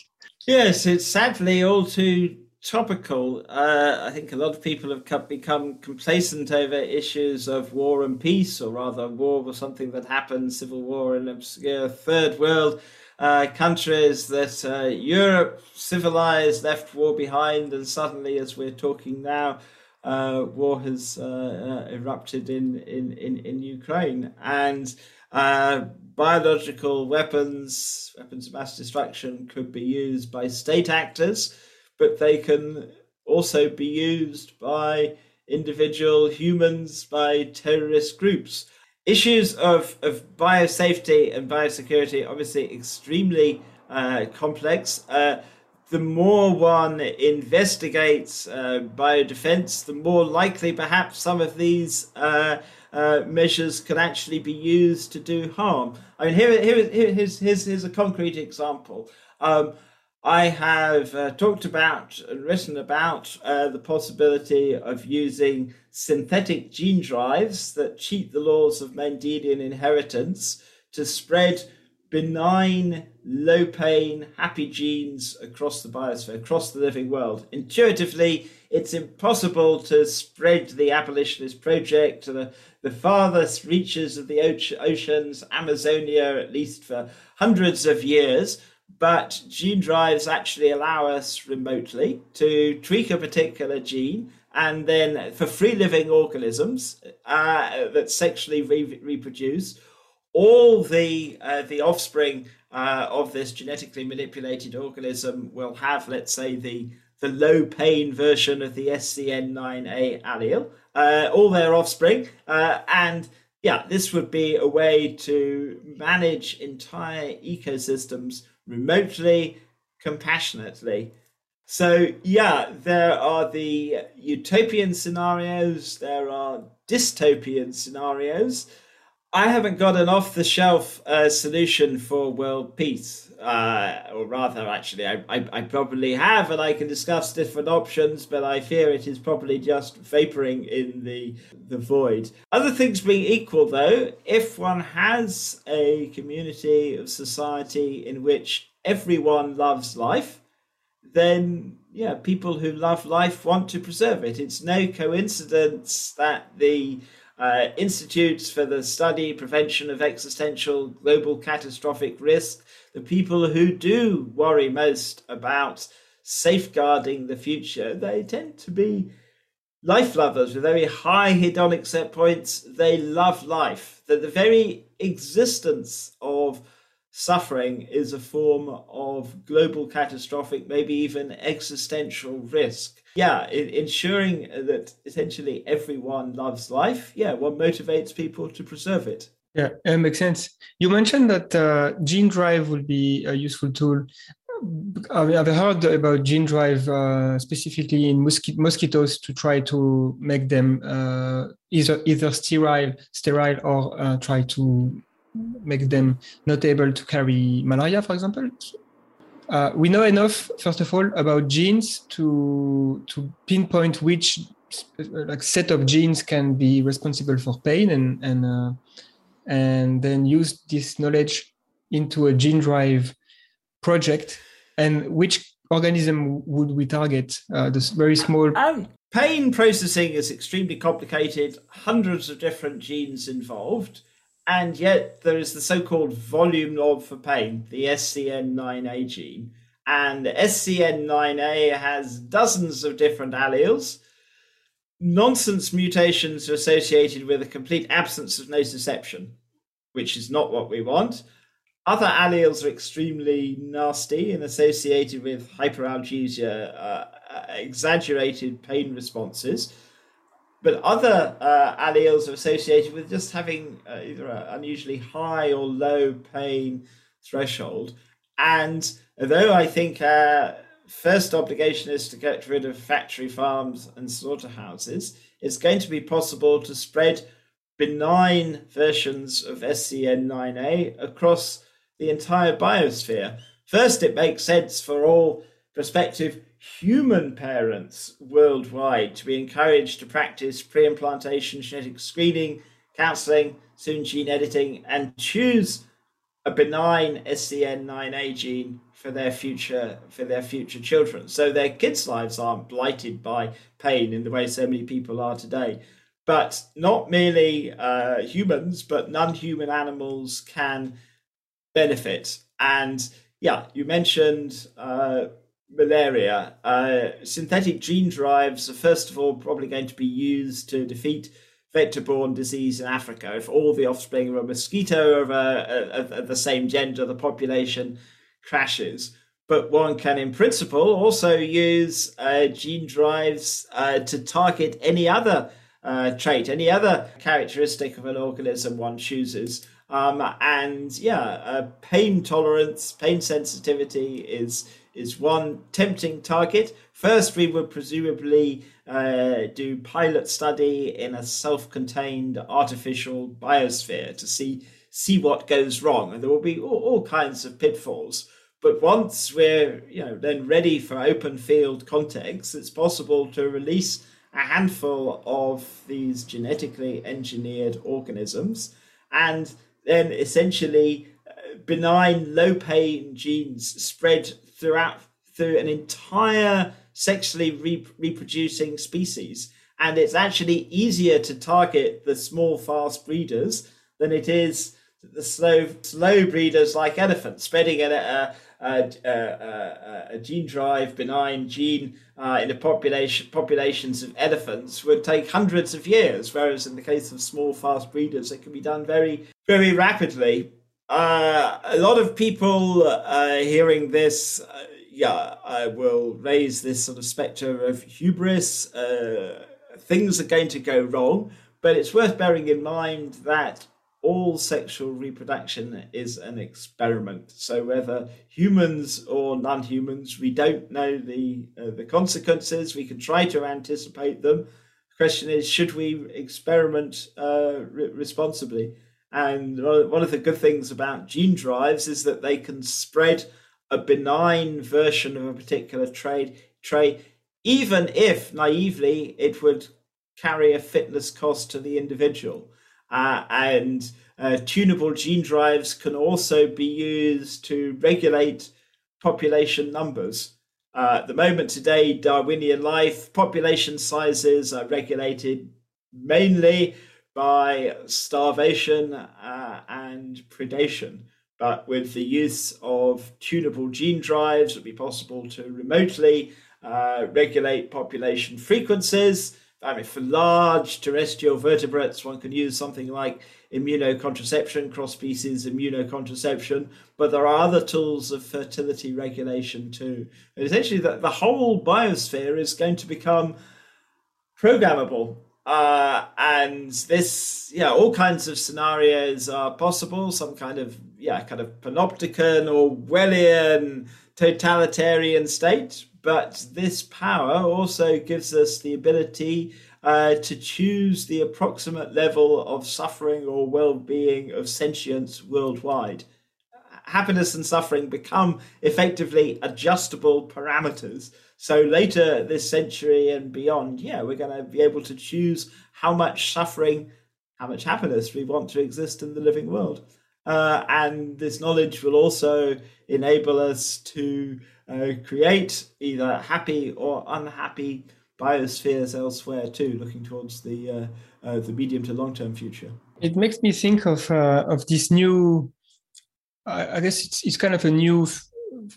Yes, it's sadly all too topical. Uh, I think a lot of people have become complacent over issues of war and peace, or rather, war was something that happened, civil war in obscure third world uh, countries that uh, Europe civilized left war behind, and suddenly, as we're talking now, uh, war has uh, uh, erupted in, in, in, in Ukraine. And uh, biological weapons, weapons of mass destruction, could be used by state actors, but they can also be used by individual humans, by terrorist groups. Issues of, of biosafety and biosecurity obviously extremely uh, complex. The more one investigates uh, biodefense, the more likely perhaps some of these uh, uh, measures can actually be used to do harm. I mean, here, here, here's, here's, here's a concrete example. Um, I have uh, talked about and written about uh, the possibility of using synthetic gene drives that cheat the laws of Mendelian inheritance to spread benign, low pain, happy genes across the biosphere, across the living world. Intuitively, it's impossible to spread the abolitionist project to the, the farthest reaches of the oceans, Amazonia, at least for hundreds of years. but gene drives actually allow us remotely to tweak a particular gene and then for free living organisms uh, that sexually re- reproduce, all the uh, the offspring uh, of this genetically manipulated organism will have, let's say, the the low pain version of the SCN9A allele, uh, all their offspring, uh, and yeah, this would be a way to manage entire ecosystems remotely, compassionately. So, yeah, there are the utopian scenarios, there are dystopian scenarios. I haven't got an off the shelf uh, solution for world peace uh, or rather, actually, I, I, I, probably have, and I can discuss different options, but I fear it is probably just vaporing in the the void. Other things being equal, though, if one has a community of society in which everyone loves life, then yeah, people who love life want to preserve it. It's no coincidence that the uh, institutes for the study prevention of existential global catastrophic risk the people who do worry most about safeguarding the future, they tend to be life lovers with very high hedonic set points. They love life. That the very existence of suffering is a form of global catastrophic, maybe even existential risk. Yeah, ensuring that essentially everyone loves life. Yeah, what motivates people to preserve it. Yeah, it makes sense. You mentioned that uh, Gene Drive will be a useful tool. I've heard about Gene Drive uh, specifically in mosqu- mosquitoes to try to make them uh, either either sterile, sterile, or uh, try to make them not able to carry malaria, for example. Uh, we know enough, first of all, about genes to to pinpoint which like set of genes can be responsible for pain and and uh, and then use this knowledge into a gene drive project. And which organism would we target? Uh, this very small um, pain processing is extremely complicated. Hundreds of different genes involved and yet there is the so-called volume knob for pain the scn9a gene and scn9a has dozens of different alleles nonsense mutations are associated with a complete absence of nociception, which is not what we want. Other alleles are extremely nasty and associated with hyperalgesia, uh, uh, exaggerated pain responses. But other uh, alleles are associated with just having uh, either an unusually high or low pain threshold. And although I think our first obligation is to get rid of factory farms and slaughterhouses, it's going to be possible to spread benign versions of SCN9A across the entire biosphere. First, it makes sense for all prospective human parents worldwide to be encouraged to practice pre implantation genetic screening, counseling, soon gene editing, and choose a benign SCN9A gene for their future for their future children. So their kids' lives aren't blighted by pain in the way so many people are today. But not merely uh, humans, but non-human animals can benefit. And yeah, you mentioned uh, malaria. Uh, synthetic gene drives are first of all probably going to be used to defeat vector-borne disease in Africa. If all the offspring of a mosquito of, a, of, of the same gender, the population crashes. But one can, in principle, also use uh, gene drives uh, to target any other uh, trait, any other characteristic of an organism one chooses. Um, and yeah, uh, pain tolerance, pain sensitivity is is one tempting target. First, we would presumably uh, do pilot study in a self-contained artificial biosphere to see see what goes wrong, and there will be all, all kinds of pitfalls. But once we're you know then ready for open field context, it's possible to release a handful of these genetically engineered organisms and then essentially uh, benign low pain genes spread throughout through an entire sexually re- reproducing species. And it's actually easier to target the small fast breeders than it is the slow slow breeders like elephants spreading a, a, uh, uh, uh, a gene drive, benign gene uh, in the population populations of elephants would take hundreds of years, whereas in the case of small fast breeders, it can be done very very rapidly. Uh, a lot of people uh, hearing this, yeah, I will raise this sort of spectre of hubris. things are going to go wrong, but it's worth bearing in mind that all sexual reproduction is an experiment. So whether humans or non-humans, we don't know the uh, the consequences. We can try to anticipate them. The question is, should we experiment uh, re- responsibly? And one of the good things about gene drives is that they can spread a benign version of a particular trait, trait even if naively it would carry a fitness cost to the individual. Uh, and uh, tunable gene drives can also be used to regulate population numbers. Uh, at the moment today, Darwinian life population sizes are regulated mainly by starvation uh, and predation. But with the use of tunable gene drives, it would be possible to remotely uh, regulate population frequencies I mean, for large terrestrial vertebrates, one can use something like immunocontraception, cross species immunocontraception, but there are other tools of fertility regulation too. And essentially, the, the whole biosphere is going to become programmable. Uh, and this, yeah, all kinds of scenarios are possible. Some kind of, yeah, kind of panopticon or Orwellian totalitarian state, but this power also gives us the ability uh, to choose the approximate level of suffering or well-being of sentience worldwide. Happiness and suffering become effectively adjustable parameters. So later this century and beyond, yeah, we're going to be able to choose how much suffering, how much happiness we want to exist in the living world. Uh, and this knowledge will also enable us to uh, create either happy or unhappy biospheres elsewhere too, looking towards the uh, uh, the medium to long term future. It makes me think of uh, of this new. I guess it's it's kind of a new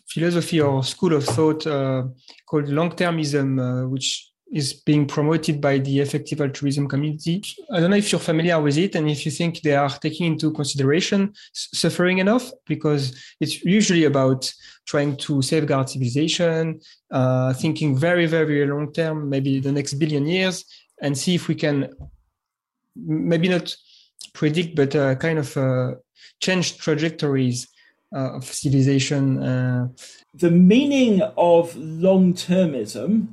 philosophy or school of thought uh, called long termism, uh, which is being promoted by the effective altruism community. I don't know if you're familiar with it and if you think they are taking into consideration suffering enough, because it's usually about trying to safeguard civilization, uh, thinking very, very long term, maybe the next billion years, and see if we can maybe not predict, but uh, kind of uh, change trajectories uh, of civilization. Uh. the meaning of long termism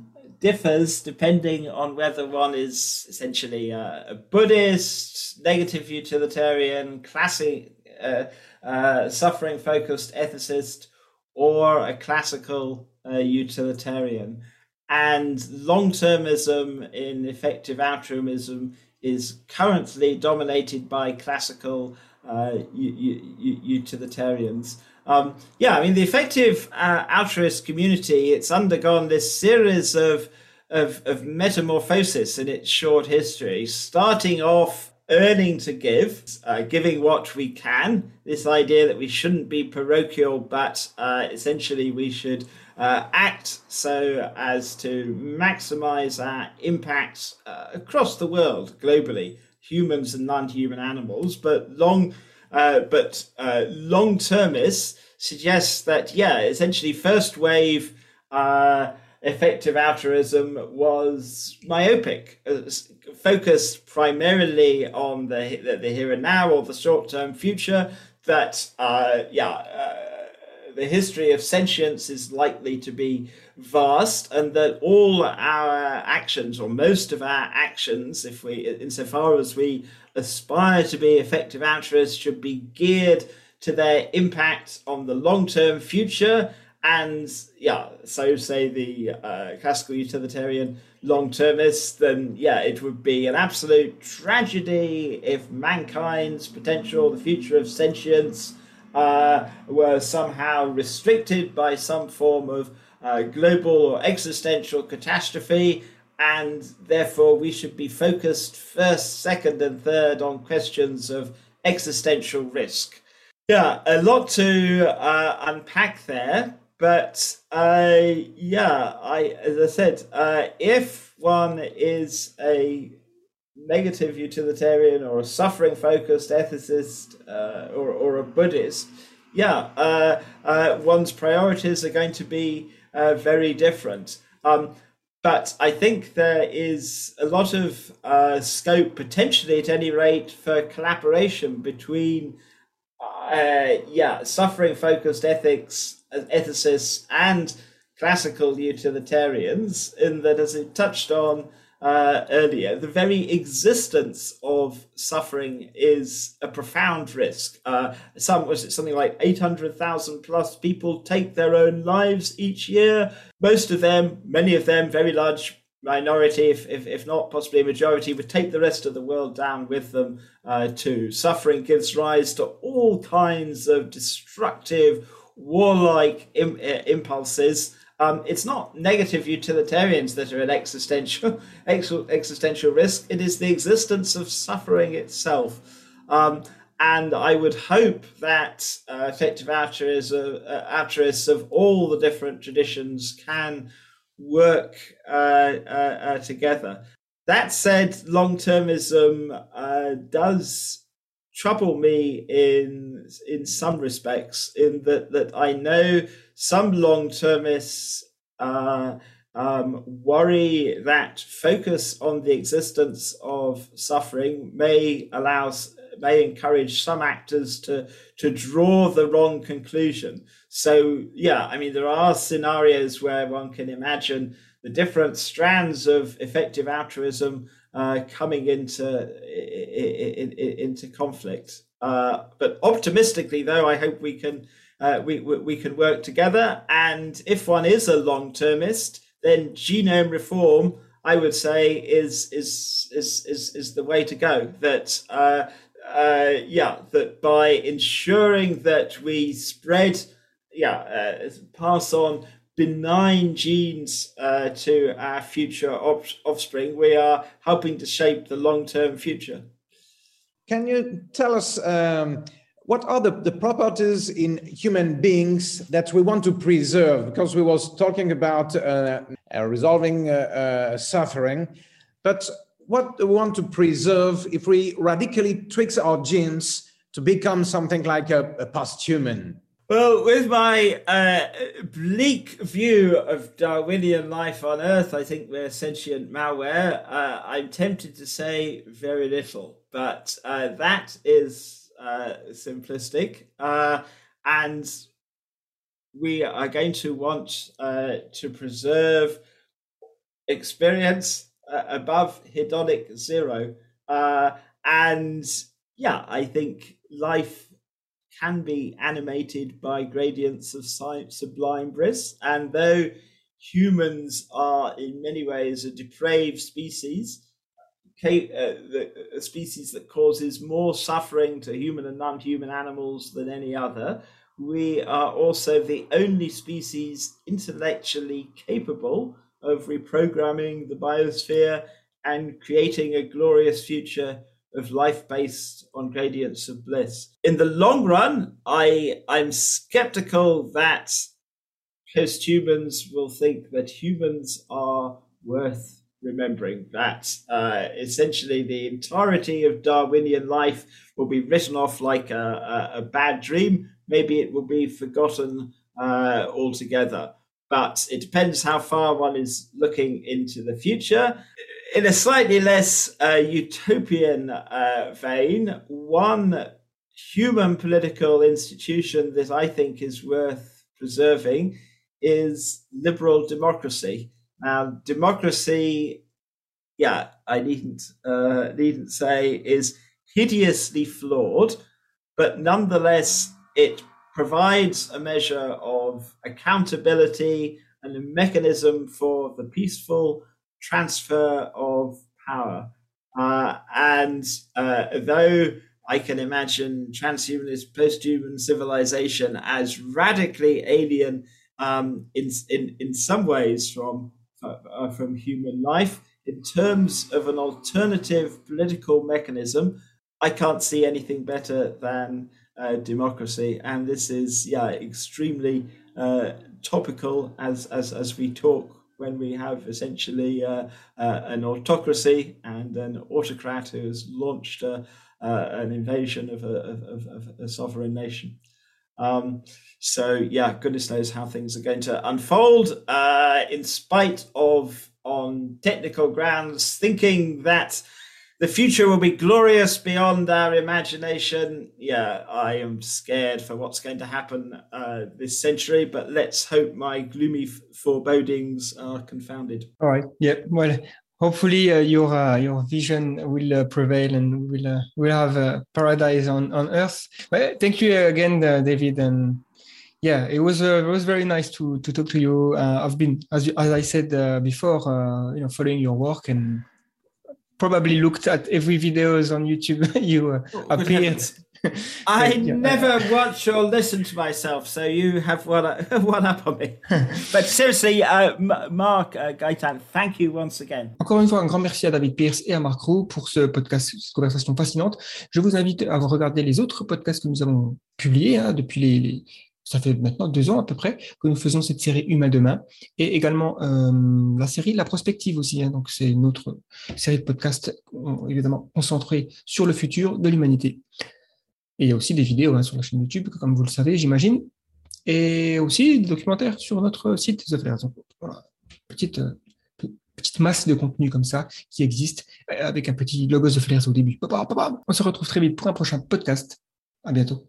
differs depending on whether one is essentially a, Buddhist, negative utilitarian, classic, uh, uh, suffering focused ethicist, or a classical uh, utilitarian. And long termism in effective altruism is currently dominated by classical uh, utilitarians. Um, yeah, I mean, the effective uh, altruist community, it's undergone this series of, of, of metamorphosis in its short history, starting off earning to give, uh, giving what we can. This idea that we shouldn't be parochial, but uh, essentially we should uh, act so as to maximize our impact uh, across the world globally, humans and non-human animals. But long uh, but uh, long termists suggests that, yeah, essentially, first wave uh, effective altruism was myopic, uh, focused primarily on the, the, here and now or the short term future. That, uh, yeah, the history of sentience is likely to be vast, and that all our actions, or most of our actions, if we, insofar as we aspire to be effective altruists should be geared to their impact on the long term future. And yeah, so say the uh, classical utilitarian long termists, then yeah, it would be an absolute tragedy if mankind's potential, the future of sentience, uh, were somehow restricted by some form of uh, global or existential catastrophe and therefore we should be focused first, second, and third on questions of existential risk. Yeah, a lot to uh, unpack there, but uh, yeah, I as I said, uh, if one is a negative utilitarian or a suffering focused ethicist uh, or, or a Buddhist, yeah, uh, uh, one's priorities are going to be very different. Um, but I think there is a lot of scope, potentially at any rate, for collaboration between uh, yeah, suffering focused ethics, ethicists, and classical utilitarians, in that, as it touched on uh, earlier, the very existence of suffering is a profound risk. Uh, some was it something like eight hundred thousand plus people take their own lives each year. Most of them, many of them, very large minority, if, if, if not possibly a majority, would take the rest of the world down with them uh, too. Suffering gives rise to all kinds of destructive, warlike Im- uh, impulses. Um, it's not negative utilitarians that are an existential existential risk. It is the existence of suffering itself. Um, and I would hope that uh, effective altruism, uh, altruists of all the different traditions can work uh, uh, uh, together. That said, long termism uh, does trouble me in in some respects. In that that I know some long termists uh, um, worry that focus on the existence of suffering may allow may encourage some actors to to draw the wrong conclusion. So yeah, I mean there are scenarios where one can imagine the different strands of effective altruism uh, coming into into conflict. Uh, but optimistically, though, I hope we can uh, we, we can work together. And if one is a long termist, then genome reform, I would say, is is is is, is the way to go. That uh, uh, yeah, that by ensuring that we spread, yeah, uh, pass on benign genes uh, to our future op- offspring, we are helping to shape the long term future. Can you tell us um, what are the, the properties in human beings that we want to preserve? Because we was talking about uh, resolving uh, uh, suffering, but what do we want to preserve if we radically tweak our genes to become something like a, a post-human? Well, with my uh, bleak view of Darwinian life on Earth, I think we're sentient malware. Uh, I'm tempted to say very little, but uh, that is uh, simplistic. Uh, and we are going to want uh, to preserve experience uh, above hedonic zero. Uh, and yeah, I think life can be animated by gradients of sublime bliss. And though humans are in many ways a depraved species, Uh, a species that causes more suffering to human and non-human animals than any other, we are also the only species intellectually capable of reprogramming the biosphere and creating a glorious future of life based on gradients of bliss. In the long run, I I'm skeptical that post-humans will think that humans are worth remembering. That uh, essentially the entirety of Darwinian life will be written off like a, a, a bad dream. Maybe it will be forgotten uh, altogether but it depends how far one is looking into the future. In a slightly less uh, utopian uh, vein, one human political institution that I think is worth preserving is liberal democracy. Now, democracy, yeah, I needn't uh, needn't say is hideously flawed, but nonetheless it provides a measure of accountability and a mechanism for the peaceful transfer of power. Uh, and uh, though I can imagine transhumanist post-human civilization as radically alien um, in, in, in some ways from, uh, from human life, in terms of an alternative political mechanism, I can't see anything better than uh, democracy. And this is, yeah, extremely uh, topical as, as, as we talk when we have essentially uh, uh, an autocracy and an autocrat who has launched uh, an invasion of a, of, of a sovereign nation. Um, so yeah, goodness knows how things are going to unfold. Uh, in spite of, on technical grounds, thinking that the future will be glorious beyond our imagination. Yeah, I am scared for what's going to happen uh, this century, but let's hope my gloomy f- forebodings are confounded. All right. Yeah. Well, hopefully uh, your uh, your vision will uh, prevail and we'll uh, we'll have a paradise on on earth. Well, thank you again, uh, David, and yeah, it was uh, it was very nice to to talk to you. I've been as as I said before, you know, following your work and probably looked at every videos on YouTube you uh, oh, appeared. I never watch or listen to myself, so you have one, one up on me. but seriously, uh, Marc uh, Gaëtan, thank you once again. Encore une fois, un grand merci à David Pierce et à Marc Roux pour ce podcast, cette conversation fascinante. Je vous invite à regarder les autres podcasts que nous avons publiés hein, depuis les, les, ça fait maintenant deux ans à peu près que nous faisons cette série Humain demain et également euh, la série La Prospective aussi. Hein, donc c'est une autre série de podcasts évidemment concentrée sur le futur de l'humanité. Et il y a aussi des vidéos hein, sur la chaîne YouTube, comme vous le savez, j'imagine, et aussi des documentaires sur notre site The Flares. voilà, petite euh, petite masse de contenu comme ça qui existe avec un petit logo The Flares au début. On se retrouve très vite pour un prochain podcast. À bientôt.